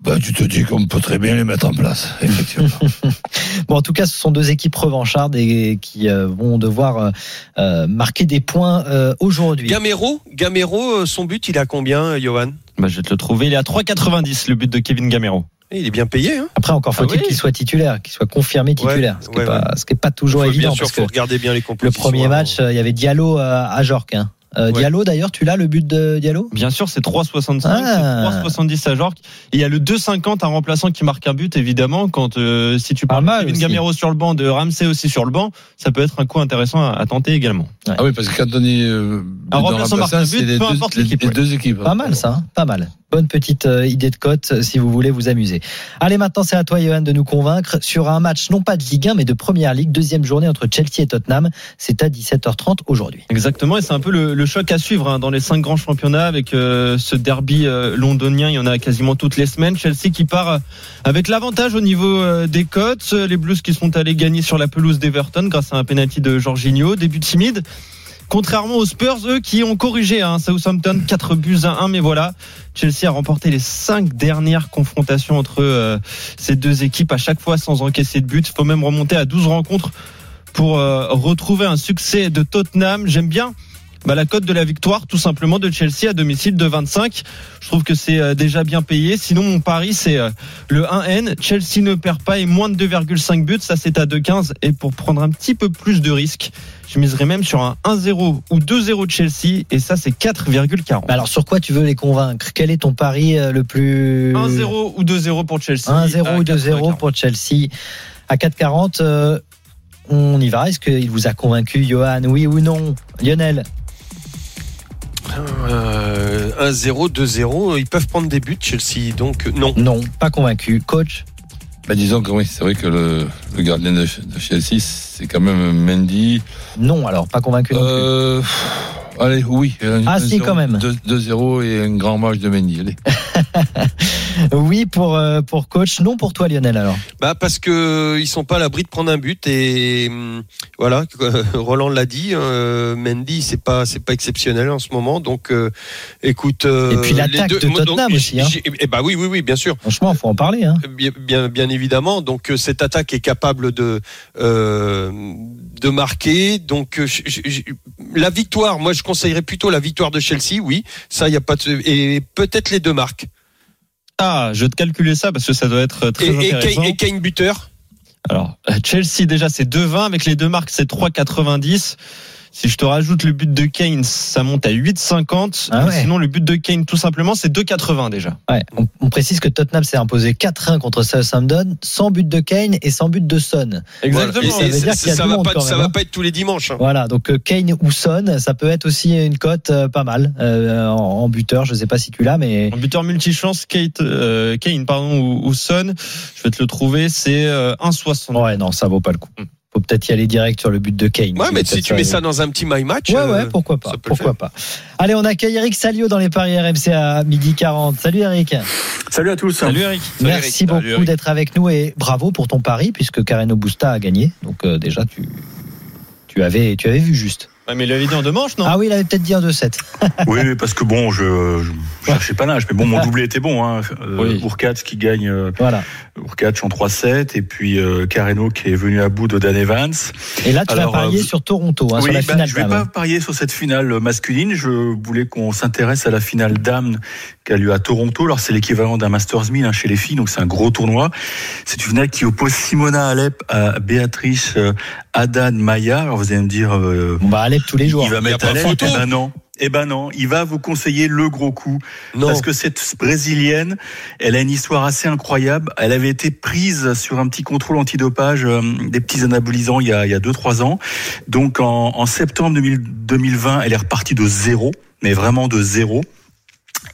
bah, tu te dis qu'on peut très bien les mettre en place, effectivement. [laughs] Bon, en tout cas, ce sont deux équipes revanchardes et qui euh, vont devoir euh, euh, marquer des points euh, aujourd'hui. Gamero, Gamero, son but, il est à combien, Johan? Bah, je vais te le trouver. Il est à 3,90 le but de Kevin Gamero. Il est bien payé. Hein Après, encore faut-il Ah oui. qu'il soit titulaire, qu'il soit confirmé titulaire, Ouais, ce qui n'est ouais, pas, toujours Faut- évident bien sûr, parce que faut regarder bien les le premier avant. match, euh, il y avait Diallo euh, à Jorque. hein. Euh, Ouais. Diallo, d'ailleurs, tu l'as le but de Diallo? Bien sûr, c'est 3,65, Ah. c'est 3,70 à Jorque. Et il y a le 2,50 un remplaçant qui marque un but, évidemment. Quand euh, si tu parles de. Gamero sur le banc, de Ramsey aussi sur le banc, ça peut être un coup intéressant à, à tenter également. ah oui, parce que quand on est euh, Un remplaçant marque un but, peu deux- importe l'équipe, ouais. deux équipes. Pas mal ça, hein, pas mal. Bonne petite euh, idée de cote euh, si vous voulez vous amuser. Allez, maintenant c'est à toi, Johan, de nous convaincre sur un match non pas de Ligue 1 mais de Première Ligue, deuxième journée entre Chelsea et Tottenham. C'est à 17h30 aujourd'hui. Exactement, et c'est un peu le, choc à suivre hein, dans les cinq grands championnats avec euh, ce derby londonien. Il y en a quasiment toutes les semaines. Chelsea qui part avec l'avantage au niveau des cotes. Les Blues qui sont allés gagner sur la pelouse d'Everton grâce à un penalty de Jorginho. Début timide. Contrairement aux Spurs, eux qui ont corrigé hein, Southampton 4 buts à 1, mais voilà, Chelsea a remporté les cinq dernières confrontations entre euh, ces deux équipes, à chaque fois sans encaisser de but. Il faut même remonter à 12 rencontres pour euh, retrouver un succès de Tottenham. J'aime bien bah, la cote de la victoire, tout simplement, de Chelsea à domicile de 25. Je trouve que c'est euh, déjà bien payé. Sinon, mon pari, c'est euh, le 1N. Chelsea ne perd pas et moins de 2,5 buts. Ça, c'est à 2,15. Et pour prendre un petit peu plus de risque, je miserais même sur un 1-0 ou 2-0 de Chelsea. Et ça, c'est 4,40. Alors sur quoi tu veux les convaincre? Quel est ton pari euh, le plus 1-0 ou 2-0 pour Chelsea. 1-0 à ou 2-0 4,40. pour Chelsea à 4,40. euh, on y va. Est-ce qu'il vous a convaincu, Johan? Oui ou non? Lionel? Euh, 1-0, 2-0, ils peuvent prendre des buts, Chelsea, donc euh, non. Non, pas convaincu. Coach Bah, disons que oui, c'est vrai que le, le gardien de, de Chelsea, c'est quand même Mendy. Non, alors pas convaincu non plus. Euh, allez, oui. Ah, si, quand même. deux- 2-0 et un grand match de Mendy. Allez. [laughs] Oui pour, euh, pour coach, non pour toi Lionel alors. Bah parce que ils sont pas à l'abri de prendre un but et hum, voilà, [laughs] Roland l'a dit, euh, Mendy c'est pas c'est pas exceptionnel en ce moment, donc euh, écoute. euh, Et puis l'attaque de Tottenham donc, aussi, hein. j'ai- Eh bah oui oui oui bien sûr. Franchement, faut en parler. Hein. Bien, bien, bien évidemment. Donc euh, cette attaque est capable de euh, de marquer. Donc euh, je- je- je- la victoire, moi je conseillerais plutôt la victoire de Chelsea. Oui, ça il y a pas de et peut-être les deux marques. Ah, je vais te calculer ça parce que ça doit être très Et, intéressant. Et Kane buteur? Alors, euh, Chelsea, déjà, c'est 2,20. Avec les deux marques, c'est 3,90. Si je te rajoute le but de Kane, ça monte à 8,50. Ah ouais. Sinon, le but de Kane, tout simplement, c'est 2,80 déjà. Ouais, on, on précise que Tottenham s'est imposé 4-1 contre Southampton, sans but de Kane et sans but de Son. Voilà. Et- Ça veut dire ça, qu'il y a ça du va monde pas, quand ça même, va hein. pas être tous les dimanches. hein. Voilà, donc euh, Kane ou Son, ça peut être aussi une cote euh, pas mal euh, en, en buteur. Je sais pas si tu l'as, mais En buteur multichance, Kate, euh, Kane pardon, ou, ou Son, je vais te le trouver, c'est euh, 1,60. ouais, non, ça vaut pas le coup. Hmm. Peut-être y aller direct sur le but de Kane. Ouais, mais si tu mets ça dans un petit my match. Ouais, euh, ouais, pourquoi pas, pourquoi pas. Allez, on accueille Eric Salio dans les paris RMC à midi 40. Salut Eric. Salut à tous. Salut Eric. Merci beaucoup d'être avec nous et bravo pour ton pari puisque Carreno Busta a gagné. Donc euh, déjà tu tu avais tu avais vu juste. Ouais, mais il avait dit en deux manches, non Ah oui, il avait peut-être dit un 2-7. [laughs] Oui, oui, parce que bon, je, je cherchais pas l'âge, mais bon, mon doublé était bon. Hein. Euh, Oui. Qui gagne euh, Voilà. En 3-7, et puis euh, Carreno qui est venu à bout de Dan Evans. Et là, tu Alors, vas parier euh, sur Toronto, hein, oui, sur la bah, finale. je vais pas parier sur cette finale masculine. Je voulais qu'on s'intéresse à la finale dames qui a lieu à Toronto. Alors c'est l'équivalent d'un Masters 1000 hein, chez les filles, donc c'est un gros tournoi. C'est une finale qui oppose Simona Alep à Béatrice Haddad Maya. Alors vous allez me dire, euh, On va tous les jours. il va mettre Alep. photo. Eh ben non. Eh ben non, il va vous conseiller le gros coup. Non. Parce que cette brésilienne, elle a une histoire assez incroyable. Elle avait été prise sur un petit contrôle antidopage euh, des petits anabolisants il y a, il y a deux, trois ans. Donc en, en septembre 2000 2020, elle est repartie de zéro, mais vraiment de zéro.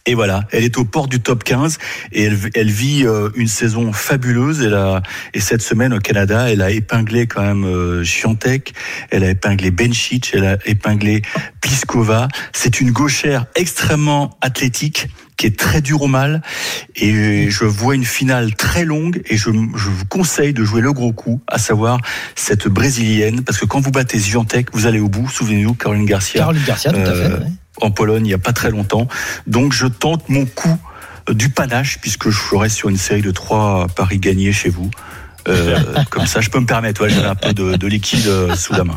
Et voilà, elle est aux portes du top 15 et elle, elle vit euh, une saison fabuleuse. Elle a, et cette semaine au Canada, elle a épinglé quand même euh, Chiantec, elle a épinglé Benchich, elle a épinglé Pliskova. C'est une gauchère extrêmement athlétique qui est très dure au mal et je vois une finale très longue et je, je vous conseille de jouer le gros coup, à savoir cette brésilienne parce que quand vous battez Chiantec, vous allez au bout. Souvenez-vous, Caroline Garcia Caroline Garcia, tout à fait. Euh, ouais. En Pologne il n'y a pas très longtemps. Donc je tente mon coup euh, du panache puisque je ferai sur une série de trois paris gagnés chez vous. Euh, [laughs] comme ça, je peux me permettre. Ouais, j'avais un peu de, de liquide euh, sous la main.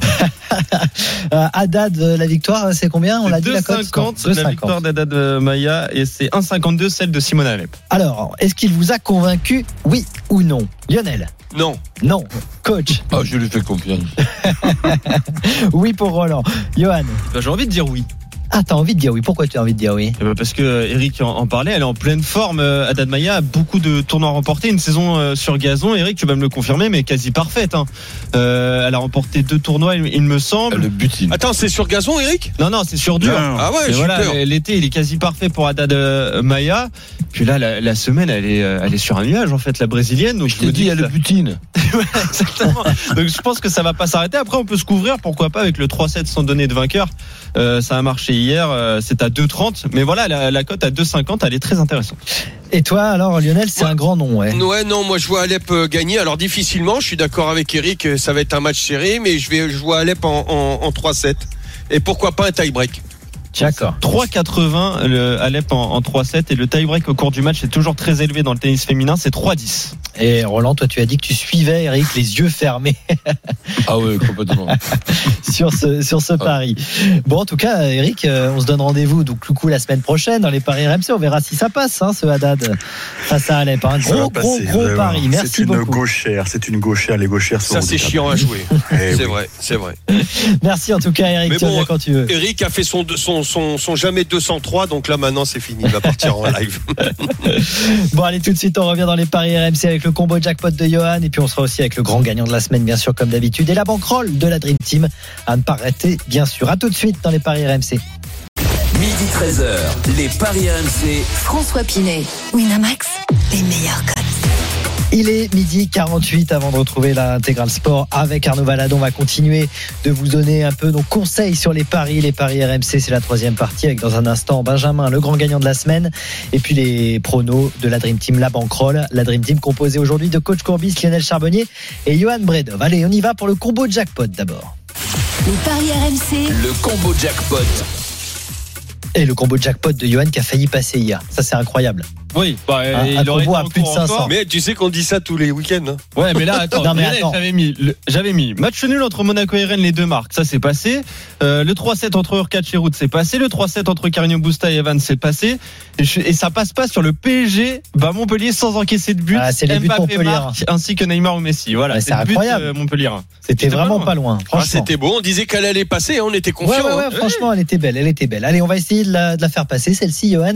[laughs] Haddad, la victoire, c'est combien On l'a dit la cote 2,50 Non, la victoire d'Adad euh, Maya et c'est 1,52 celle de Simona Alep. Alors, est-ce qu'il vous a convaincu, oui ou non Lionel Non. Non. Coach Ah, je lui fais confiance. [laughs] Oui pour Roland. Johan Bah, J'ai envie de dire oui. Ah, t'as envie de dire oui. Pourquoi tu as envie de dire oui Eh ben, Parce que Eric en, en parlait, elle est en pleine forme. Euh, Haddad Maya a beaucoup de tournois remportés. Une saison euh, sur gazon, Eric, tu vas me le confirmer, mais quasi parfaite. hein. Euh, elle a remporté deux tournois, il, il me semble. Le butine. Attends, c'est sur gazon, Eric? Non, non, c'est sur dur. Non. Ah ouais, voilà, l'été, il est quasi parfait pour Haddad euh, Maya. Puis là, la, la semaine, elle est, elle est sur un nuage, en fait, la brésilienne. Donc Je t'ai dit, il y a le butine. [laughs] Ouais, exactement. Donc je pense que ça va pas s'arrêter. Après, on peut se couvrir, pourquoi pas, avec le 3-7 sans donner de vainqueur. Euh, ça a marché hier, euh, c'est à 2,30. Mais voilà, la, la cote à 2,50, elle est très intéressante. Et toi, alors, Lionel, c'est Ouais. un grand nom, ouais. Ouais, non, moi je vois Alep euh, gagner. Alors difficilement, je suis d'accord avec Eric, euh, ça va être un match serré, mais je vais je vois Alep en, en, en 3-7. Et pourquoi pas un tie-break? D'accord. 3,80 le Alep en, en 3-7 et le tie-break au cours du match est toujours très élevé dans le tennis féminin, c'est 3-10. Et Roland, toi, tu as dit que tu suivais Eric les yeux fermés [laughs] Ah ouais, complètement. [laughs] sur ce sur ce pari. Bon, en tout cas, Eric, euh, on se donne rendez-vous donc le coup la semaine prochaine dans les paris RMC. On verra si ça passe, hein, ce Haddad face à Alep. Un Ça gros, gros, gros pari. Merci C'est une beaucoup. gauchère, c'est une gauchère. Les gauchères sont Ça c'est chiant à jouer. [laughs] Eh c'est oui. vrai, c'est vrai. Merci en tout cas, Eric. Mais tu bon, quand tu veux. Eric a fait son, son, son, son jamais 203, donc là maintenant c'est fini, il va partir en live. [laughs] Bon, allez, tout de suite, on revient dans les paris RMC avec le combo jackpot de Johan. Et puis, on sera aussi avec le grand gagnant de la semaine, bien sûr, comme d'habitude. Et la banquerolle de la Dream Team à ne pas rater, bien sûr. À tout de suite dans les paris RMC. Midi 13h, les Paris RMC. François Pinet, Winamax, les meilleurs codes. Il est midi 48 avant de retrouver l'intégral sport avec Arnaud Valadon. On va continuer de vous donner un peu nos conseils sur les paris. Les paris RMC, c'est la troisième partie avec dans un instant Benjamin, le grand gagnant de la semaine. Et puis les pronos de la Dream Team, la banquerolle. La Dream Team composée aujourd'hui de coach Courbis, Lionel Charbonnier et Johan Bredov. Allez, on y va pour le combo jackpot d'abord. Les paris RMC, Le combo jackpot. Et le combo jackpot de Johan qui a failli passer hier. Ça, c'est incroyable. Oui, bah, Un- il un aurait combo été à plus de en cours 500. encore. Mais tu sais qu'on dit ça tous les week-ends. hein. Ouais, mais là, [laughs] attends, Non, mais Lionel, attends. j'avais mis, le- j'avais mis match nul entre Monaco et Rennes, les deux marques, ça c'est passé. Euh, le 3-7 entre Urquhart et Route, c'est passé. Le 3-7 entre Carigno Busta et Evans, c'est passé. Et, je- et ça passe pas sur le PSG, bah Montpellier sans encaisser de but. Ah, c'est les buts Montpellier. marque, ainsi que Neymar ou Messi. Voilà, c'est c'est le but incroyable. de Montpellier. C'était C'était vraiment pas pas loin. Ah, Franchement. c'était beau, on disait qu'elle allait passer, hein, on était confiants. ouais, ouais, hein. franchement, elle était belle, elle était belle. Allez, on va essayer de la, de la faire passer, celle-ci, Johan.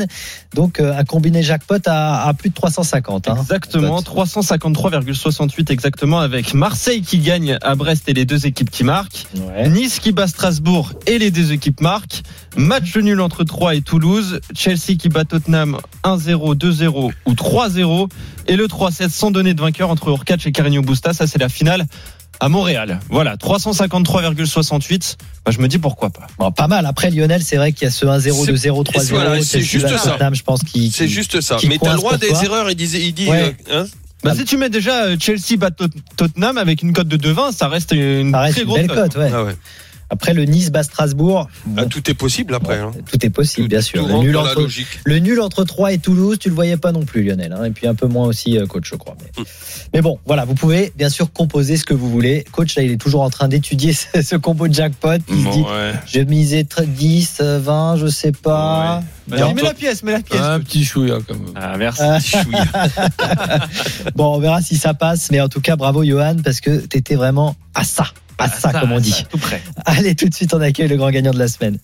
Donc, euh, un combiné jackpot à, à plus de 350. Hein. Exactement, Cote. 353,68 exactement avec Marseille qui gagne à Brest et les deux équipes qui marquent. Ouais. Nice qui bat Strasbourg et les deux équipes marquent. Match nul entre 3 et Toulouse. Chelsea qui bat Tottenham 1-0, 2-0 ou 3-0. Et le 3-7 sans donner de vainqueur entre Urquhart et Carigno Busta. Ça, c'est la finale à Montréal. Voilà, 353,68. Bah, je me dis pourquoi pas. Bon, pas mal. Après, Lionel, c'est vrai qu'il y a ce 1-0, C'est- 2-0, 3-0. voilà, c'est juste ça. Je pense. C'est juste ça. Mais t'as le droit des toi. erreurs, il dit, il dit Ouais. euh, hein Bah, Ah. si tu mets déjà euh, Chelsea bat Tot- Tottenham avec une cote de 2,20, ça reste une Ça reste très une grosse belle cote. cote, ouais. Ah ouais. Après, le Nice bat Strasbourg. Ah, bon, tout est possible après. hein. tout est possible, bien sûr. Tout Le nul, entre, logique. le nul entre 3 et Toulouse, tu le voyais pas non plus, Lionel. hein. Et puis un peu moins aussi, euh, coach, je crois. Mais, Mm. mais bon, voilà, vous pouvez bien sûr composer ce que vous voulez. Coach, là, il est toujours en train d'étudier [laughs] ce, ce combo de jackpot. Il se dit, ouais. je misais 10, euh, 20, je sais pas. Vas-y, mets la pièce, mets la pièce. Un petit chouïa quand même. Ah, merci. Euh, [laughs] bon, on verra si ça passe, mais en tout cas, bravo Johan, parce que t'étais vraiment à ça, à ça, comme on dit. Tout près. [laughs] Allez, tout de suite, on accueille le grand gagnant de la semaine.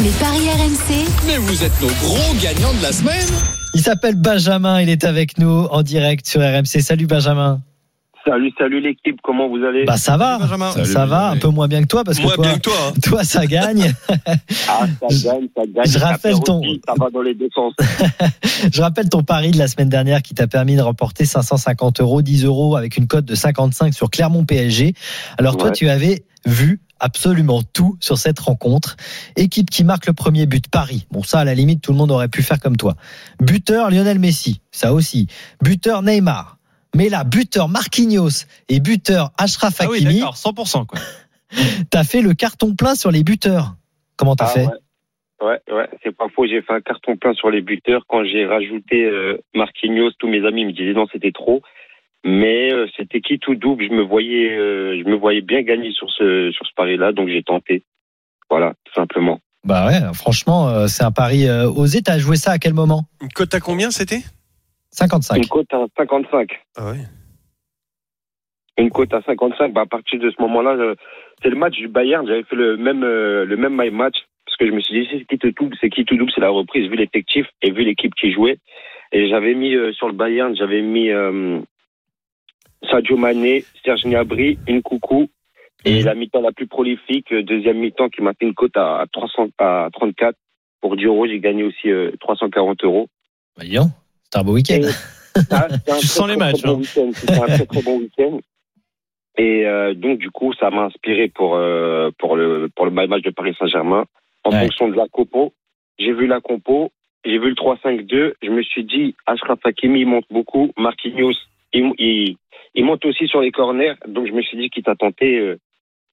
les paris RMC, Mais vous êtes nos gros gagnants de la semaine. Il s'appelle Benjamin, il est avec nous en direct sur RMC. Salut Benjamin. Salut, salut l'équipe, comment vous allez? Bah ça va, Salut, Benjamin. Ça va, un peu moins bien que toi parce que toi, bien que toi. hein. [laughs] toi ça gagne. Ah, ça gagne, ça gagne. je Ça rappelle ton- aussi, Ça va dans les deux sens. [laughs] Je rappelle ton pari de la semaine dernière qui t'a permis de remporter 550 euros, 10 euros avec une cote de 55 sur Clermont PSG. Alors toi, tu avais vu absolument tout sur cette rencontre. Équipe qui marque le premier but, Paris. Bon, ça, à la limite, tout le monde aurait pu faire comme toi. Buteur, Lionel Messi. Ça aussi. Buteur, Neymar. Mais là, buteur Marquinhos et buteur Ashraf Ah oui, Hakimi, d'accord, 100%. Quoi. [laughs] t'as fait le carton plein sur les buteurs. Comment t'as Ah, fait ouais. Ouais, ouais, c'est pas faux. J'ai fait un carton plein sur les buteurs. Quand j'ai rajouté euh, Marquinhos, tous mes amis me disaient non, c'était trop. Mais euh, c'était qui tout double? Je me voyais, euh, je me voyais bien gagner sur ce sur ce pari-là, donc j'ai tenté. Voilà, tout simplement. Bah ouais, franchement, euh, c'est un pari euh, osé. T'as joué ça à quel moment? Une cote à combien c'était? 55. Une cote à 55. Ah ouais. Une cote à 55. Bah, à partir de ce moment-là, c'est le match du Bayern. J'avais fait le même euh, le même my match parce que je me suis dit, c'est qui tout double, c'est qui tout double, c'est la reprise, vu l'effectif et vu l'équipe qui jouait. Et j'avais mis euh, sur le Bayern, j'avais mis euh, Sadio Mané, Serge Gnabry, une coucou. Et la mi-temps la plus prolifique, deuxième mi-temps qui m'a fait une cote à 300, à 34. Pour Duro, j'ai gagné aussi euh, 340 euros. Bah, dis donc, C'était un beau week-end. Tu [laughs] très, sens les matchs, bon hein. C'était un très très bon [laughs] week-end. Et euh, donc du coup, ça m'a inspiré pour euh, pour le pour le match de Paris Saint-Germain. En Ouais. fonction de la compo, j'ai vu la compo, j'ai vu le 3-5-2. Je me suis dit, Ashraf Hakimi il monte beaucoup, Marquinhos il, il, il monte aussi sur les corners. Donc je me suis dit, quitte à tenter, euh,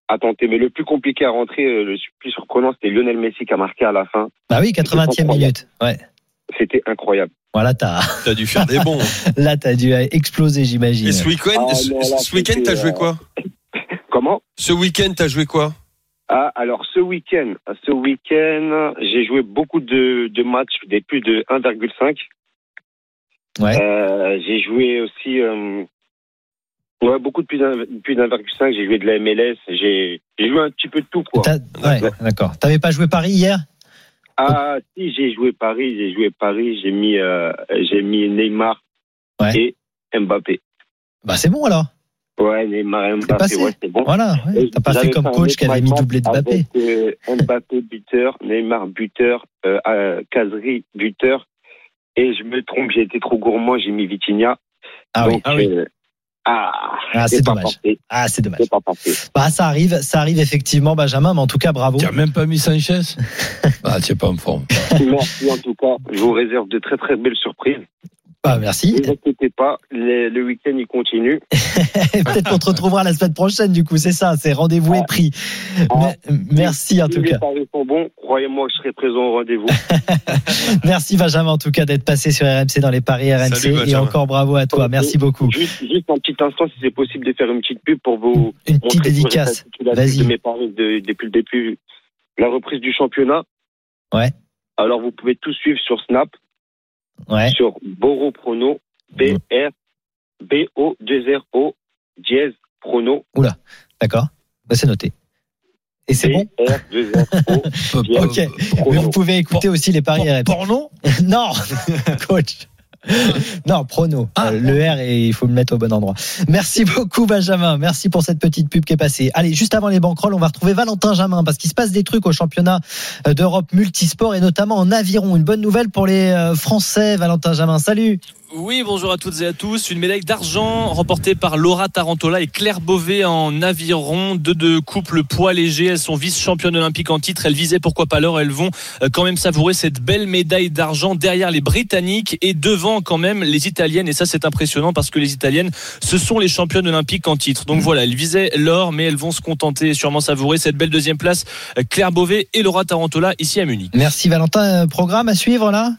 à tenter. Mais le plus compliqué à rentrer, euh, le plus surprenant, c'était Lionel Messi qui a marqué à la fin. Bah oui, 80e C'était minute. Ouais. C'était incroyable. Voilà, t'as, T'as dû faire des bons. [laughs] là, t'as dû exploser, j'imagine. Et ce week-end, Ah, ce, week-end, t'as joué quoi? Comment? Ce week-end, t'as joué quoi? Ah, alors ce week-end, ce week-end, j'ai joué beaucoup de, de matchs, des plus de 1,5. Ouais. Euh, j'ai joué aussi, euh, ouais, beaucoup de plus d'un- plus d'1,5. J'ai joué de la MLS. J'ai j'ai joué un petit peu de tout, quoi. T'as- ouais, d'accord. T'avais pas joué Paris hier? Ah, si, j'ai joué Paris, j'ai joué Paris. J'ai mis, euh, j'ai mis Neymar Ouais. et Mbappé. Bah c'est bon alors. Ouais, Neymar et Mbappé, passé. ouais, c'est bon. Voilà. ouais. T'as pas fait j'avais comme coach qui avait mis doublé de Mbappé. Avec, euh, Mbappé buteur, Neymar buteur, euh, euh, Kazri buteur. Et je me trompe, j'ai été trop gourmand, j'ai mis Vitinha. Ah oui. Ah oui. Euh, ah, Ah, c'est pas dommage. Ah, c'est dommage. pas. Bah ça arrive, ça arrive effectivement, Benjamin. Mais en tout cas, bravo. Tu n'as même pas mis Sanchez? [laughs] Ah, tu n'es pas en forme. Merci en tout cas. Je vous réserve de très très belles surprises. Bah merci. Ne vous inquiétez pas, le, le week-end il continue. [laughs] Peut-être qu'on te retrouvera la semaine prochaine. Du coup, c'est ça. C'est rendez-vous est pris. Ah. Me- Merci en Si tout les cas. paris sont bons, croyez-moi que je serai présent au rendez-vous. [laughs] Merci Benjamin en tout cas d'être passé sur RMC dans les paris RMC Salut, et encore bravo à toi. Merci beaucoup. Juste, juste un petit instant, si c'est possible de faire une petite pub pour vous Une petite dédicace. Vas-y. de mes paris de- depuis le début, la reprise du championnat. Ouais. Alors vous pouvez tout suivre sur Snap, Ouais. sur Boro Prono, B R B O 2 R O dièse Prono. D'accord. Bah, c'est noté. Et c'est bon. B R 2 R O [laughs] dièse Ok. Mais Prono. vous pouvez écouter aussi les paris RMC. Porno? [laughs] Non, [laughs] coach. [laughs] Non, prono. Ah. Euh, le R et il faut le mettre au bon endroit. Merci beaucoup Benjamin. Merci pour cette petite pub qui est passée. Allez, juste avant les banquerolles, on va retrouver Valentin Jamin parce qu'il se passe des trucs au championnat euh, d'Europe multisport et notamment en aviron. Une bonne nouvelle pour les euh, Français. Valentin Jamin, salut. Oui, bonjour à toutes et à tous. Une médaille d'argent remportée par Laura Tarantola et Claire Beauvais en aviron. Deux de couple poids léger. Elles sont vice-championnes olympiques en titre. Elles visaient pourquoi pas l'or. Elles vont euh, quand même savourer cette belle médaille d'argent derrière les Britanniques et devant quand même les Italiennes. Et ça, c'est impressionnant parce que les Italiennes, ce sont les championnes olympiques en titre. Donc voilà, elles visaient l'or, mais elles vont se contenter et sûrement savourer cette belle deuxième place. Euh, Claire Beauvais et Laura Tarantola ici à Munich. Merci Valentin. Euh, Programme à suivre là?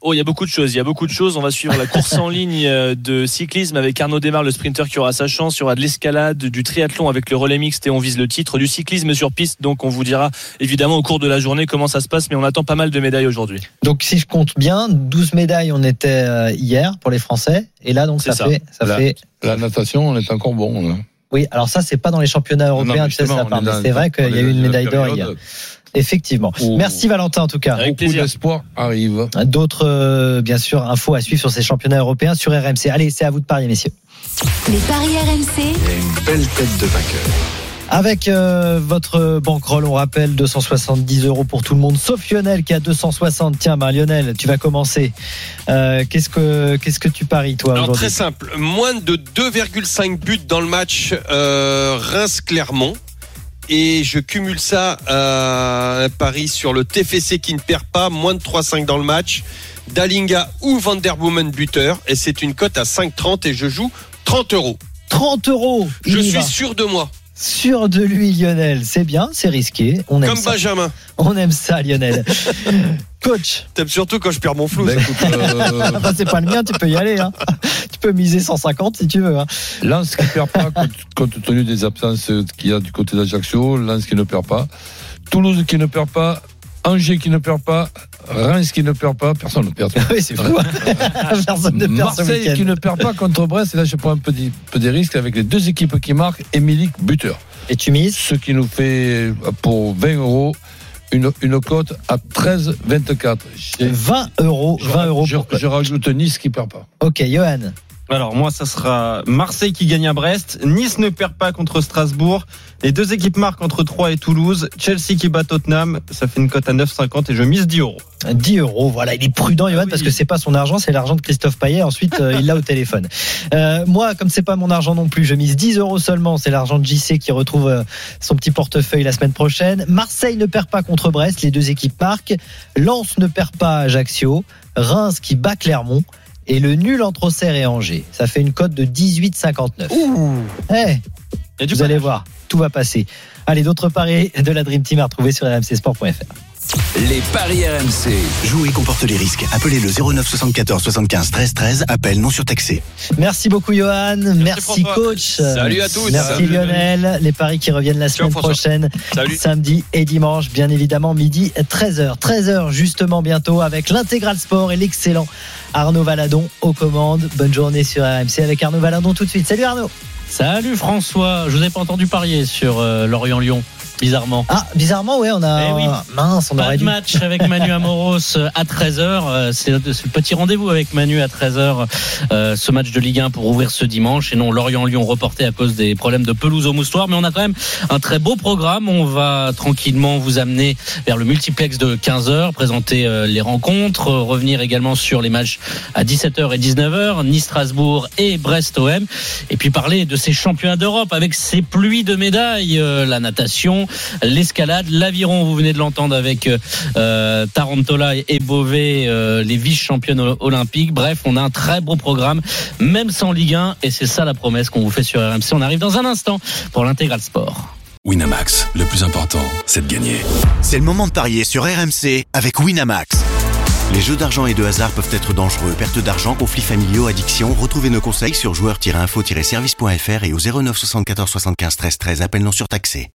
Oh, il y a beaucoup de choses. Il y a beaucoup de choses. On va suivre la course en ligne euh, de cyclisme avec Arnaud Desmar, le sprinter qui aura sa chance. Il y aura de l'escalade, du triathlon avec le relais mixte et on vise le titre, du cyclisme sur piste. Donc, on vous dira évidemment au cours de la journée comment ça se passe, mais on attend pas mal de médailles aujourd'hui. Donc si je compte bien, 12 médailles on était euh, hier pour les Français et là donc ça, fait ça Là. fait La natation, on est encore bon. là. oui, alors ça c'est pas dans les championnats Non, européens, mais tu sais ça part, mais c'est vrai qu'il y a eu une médaille d'or hier. Effectivement. Merci Valentin en tout cas. Avec Beaucoup plaisir. d'espoir arrive. D'autres, euh, bien sûr, infos à suivre sur ces championnats européens sur RMC. Allez, c'est à vous de parier, messieurs. Les paris RMC, une belle tête de vainqueur. Avec euh, votre bankroll, on rappelle 270 euros pour tout le monde, sauf Lionel qui a 260. Tiens, bah, Lionel, tu vas commencer. Euh, qu'est-ce que qu'est-ce que tu paries toi Alors aujourd'hui? très simple, moins de 2,5 buts dans le match euh, Reims-Clermont. Et je cumule ça à un pari sur le TFC qui ne perd pas, moins de 3,5 dans le match. Dalinga ou Van der Boomen buteur. Et c'est une cote à 5,30 et je joue 30 euros. 30 euros. Je suis va. sûr de moi. sûr de lui, Lionel. C'est bien, c'est risqué. On aime Comme ça. Benjamin. On aime ça, Lionel. [laughs] Coach. T'aimes surtout quand je perds mon flou. Ben, euh, Enfin, [laughs] c'est pas le mien, tu peux y aller. Hein. Tu peux miser 150 si tu veux. Hein. Lens qui ne perd pas, compte, [laughs] compte tenu des absences qu'il y a du côté d'Ajaccio. Lens qui ne perd pas. Toulouse qui ne perd pas. Angers qui ne perd pas. Reims qui ne perd pas. Personne ne perd. [laughs] Oui, c'est fou. [laughs] Personne ne perd Marseille qui ne perd pas contre Brest. Et là, je prends un peu des, peu des risques avec les deux équipes qui marquent. Émilie buteur. Et tu mises? Ce qui nous fait, pour 20 euros, une, une cote à 13,24. J'ai- 20 euros. Je, 20 euros je, pour je rajoute Nice qui perd pas. Ok, Johan. Alors moi, ça sera Marseille qui gagne à Brest, Nice ne perd pas contre Strasbourg, les deux équipes marquent entre 3 et Toulouse, Chelsea qui bat Tottenham, ça fait une cote à 9,50 et je mise 10 euros. 10 euros, voilà, il est prudent, Johan, oui. parce que c'est pas son argent, c'est l'argent de Christophe Payet. Ensuite, euh, il l'a au téléphone. Euh, moi, comme c'est pas mon argent non plus, je mise 10 euros seulement. C'est l'argent de JC qui retrouve euh, son petit portefeuille la semaine prochaine. Marseille ne perd pas contre Brest, les deux équipes marquent. Lens ne perd pas Ajaccio. Reims qui bat Clermont. Et le nul entre Auxerre et Angers. Ça fait une cote de 18,59. Eh, Il y a du vous allez voir, tout va passer. Allez, d'autres paris de la Dream Team à retrouver sur rmcsport.fr. Les paris RMC. Jouer comporte les risques. Appelez le 09 74 75 13 13. Appel non surtaxé. Merci beaucoup Johan, merci, coach. Salut à tous. Merci Salut, Lionel. Les paris qui reviennent la semaine prochaine, Salut. samedi et dimanche, bien évidemment midi 13h. 13h justement bientôt avec l'intégral sport et l'excellent Arnaud Valadon aux commandes. Bonne journée sur RMC avec Arnaud Valadon tout de suite. Salut Arnaud. Salut François, je vous ai pas entendu parier sur euh, Lorient-Lyon, bizarrement. Ah, bizarrement, ouais, on a. Eh oui. Mince, on Pas aurait de dû. match avec Manu Amoros euh, à 13h. C'est le c'est le petit rendez-vous avec Manu à 13h. euh, ce match de Ligue 1 pour ouvrir ce dimanche. Et non, Lorient-Lyon reporté à cause des problèmes de pelouse au moustoir. Mais on a quand même un très beau programme. On va tranquillement vous amener vers le multiplex de 15h, présenter euh, les rencontres, euh, revenir également sur les matchs à 17h et 19h, Nice-Strasbourg et Brest-OM. Et puis parler de ces championnats d'Europe avec ces pluies de médailles, euh, la natation, l'escalade, l'aviron, vous venez de l'entendre avec euh, Tarantola et Beauvais, euh, les vice-championnes olympiques. Bref, on a un très beau programme, même sans Ligue 1, et c'est ça la promesse qu'on vous fait sur RMC. On arrive dans un instant pour l'intégral sport. Winamax, le plus important, c'est de gagner. C'est le moment de parier sur RMC avec Winamax. Les jeux d'argent et de hasard peuvent être dangereux. Perte d'argent, conflits familiaux, addiction. Retrouvez nos conseils sur joueurs-info-service.fr et au 09 74 75 13 13. Appel non surtaxé.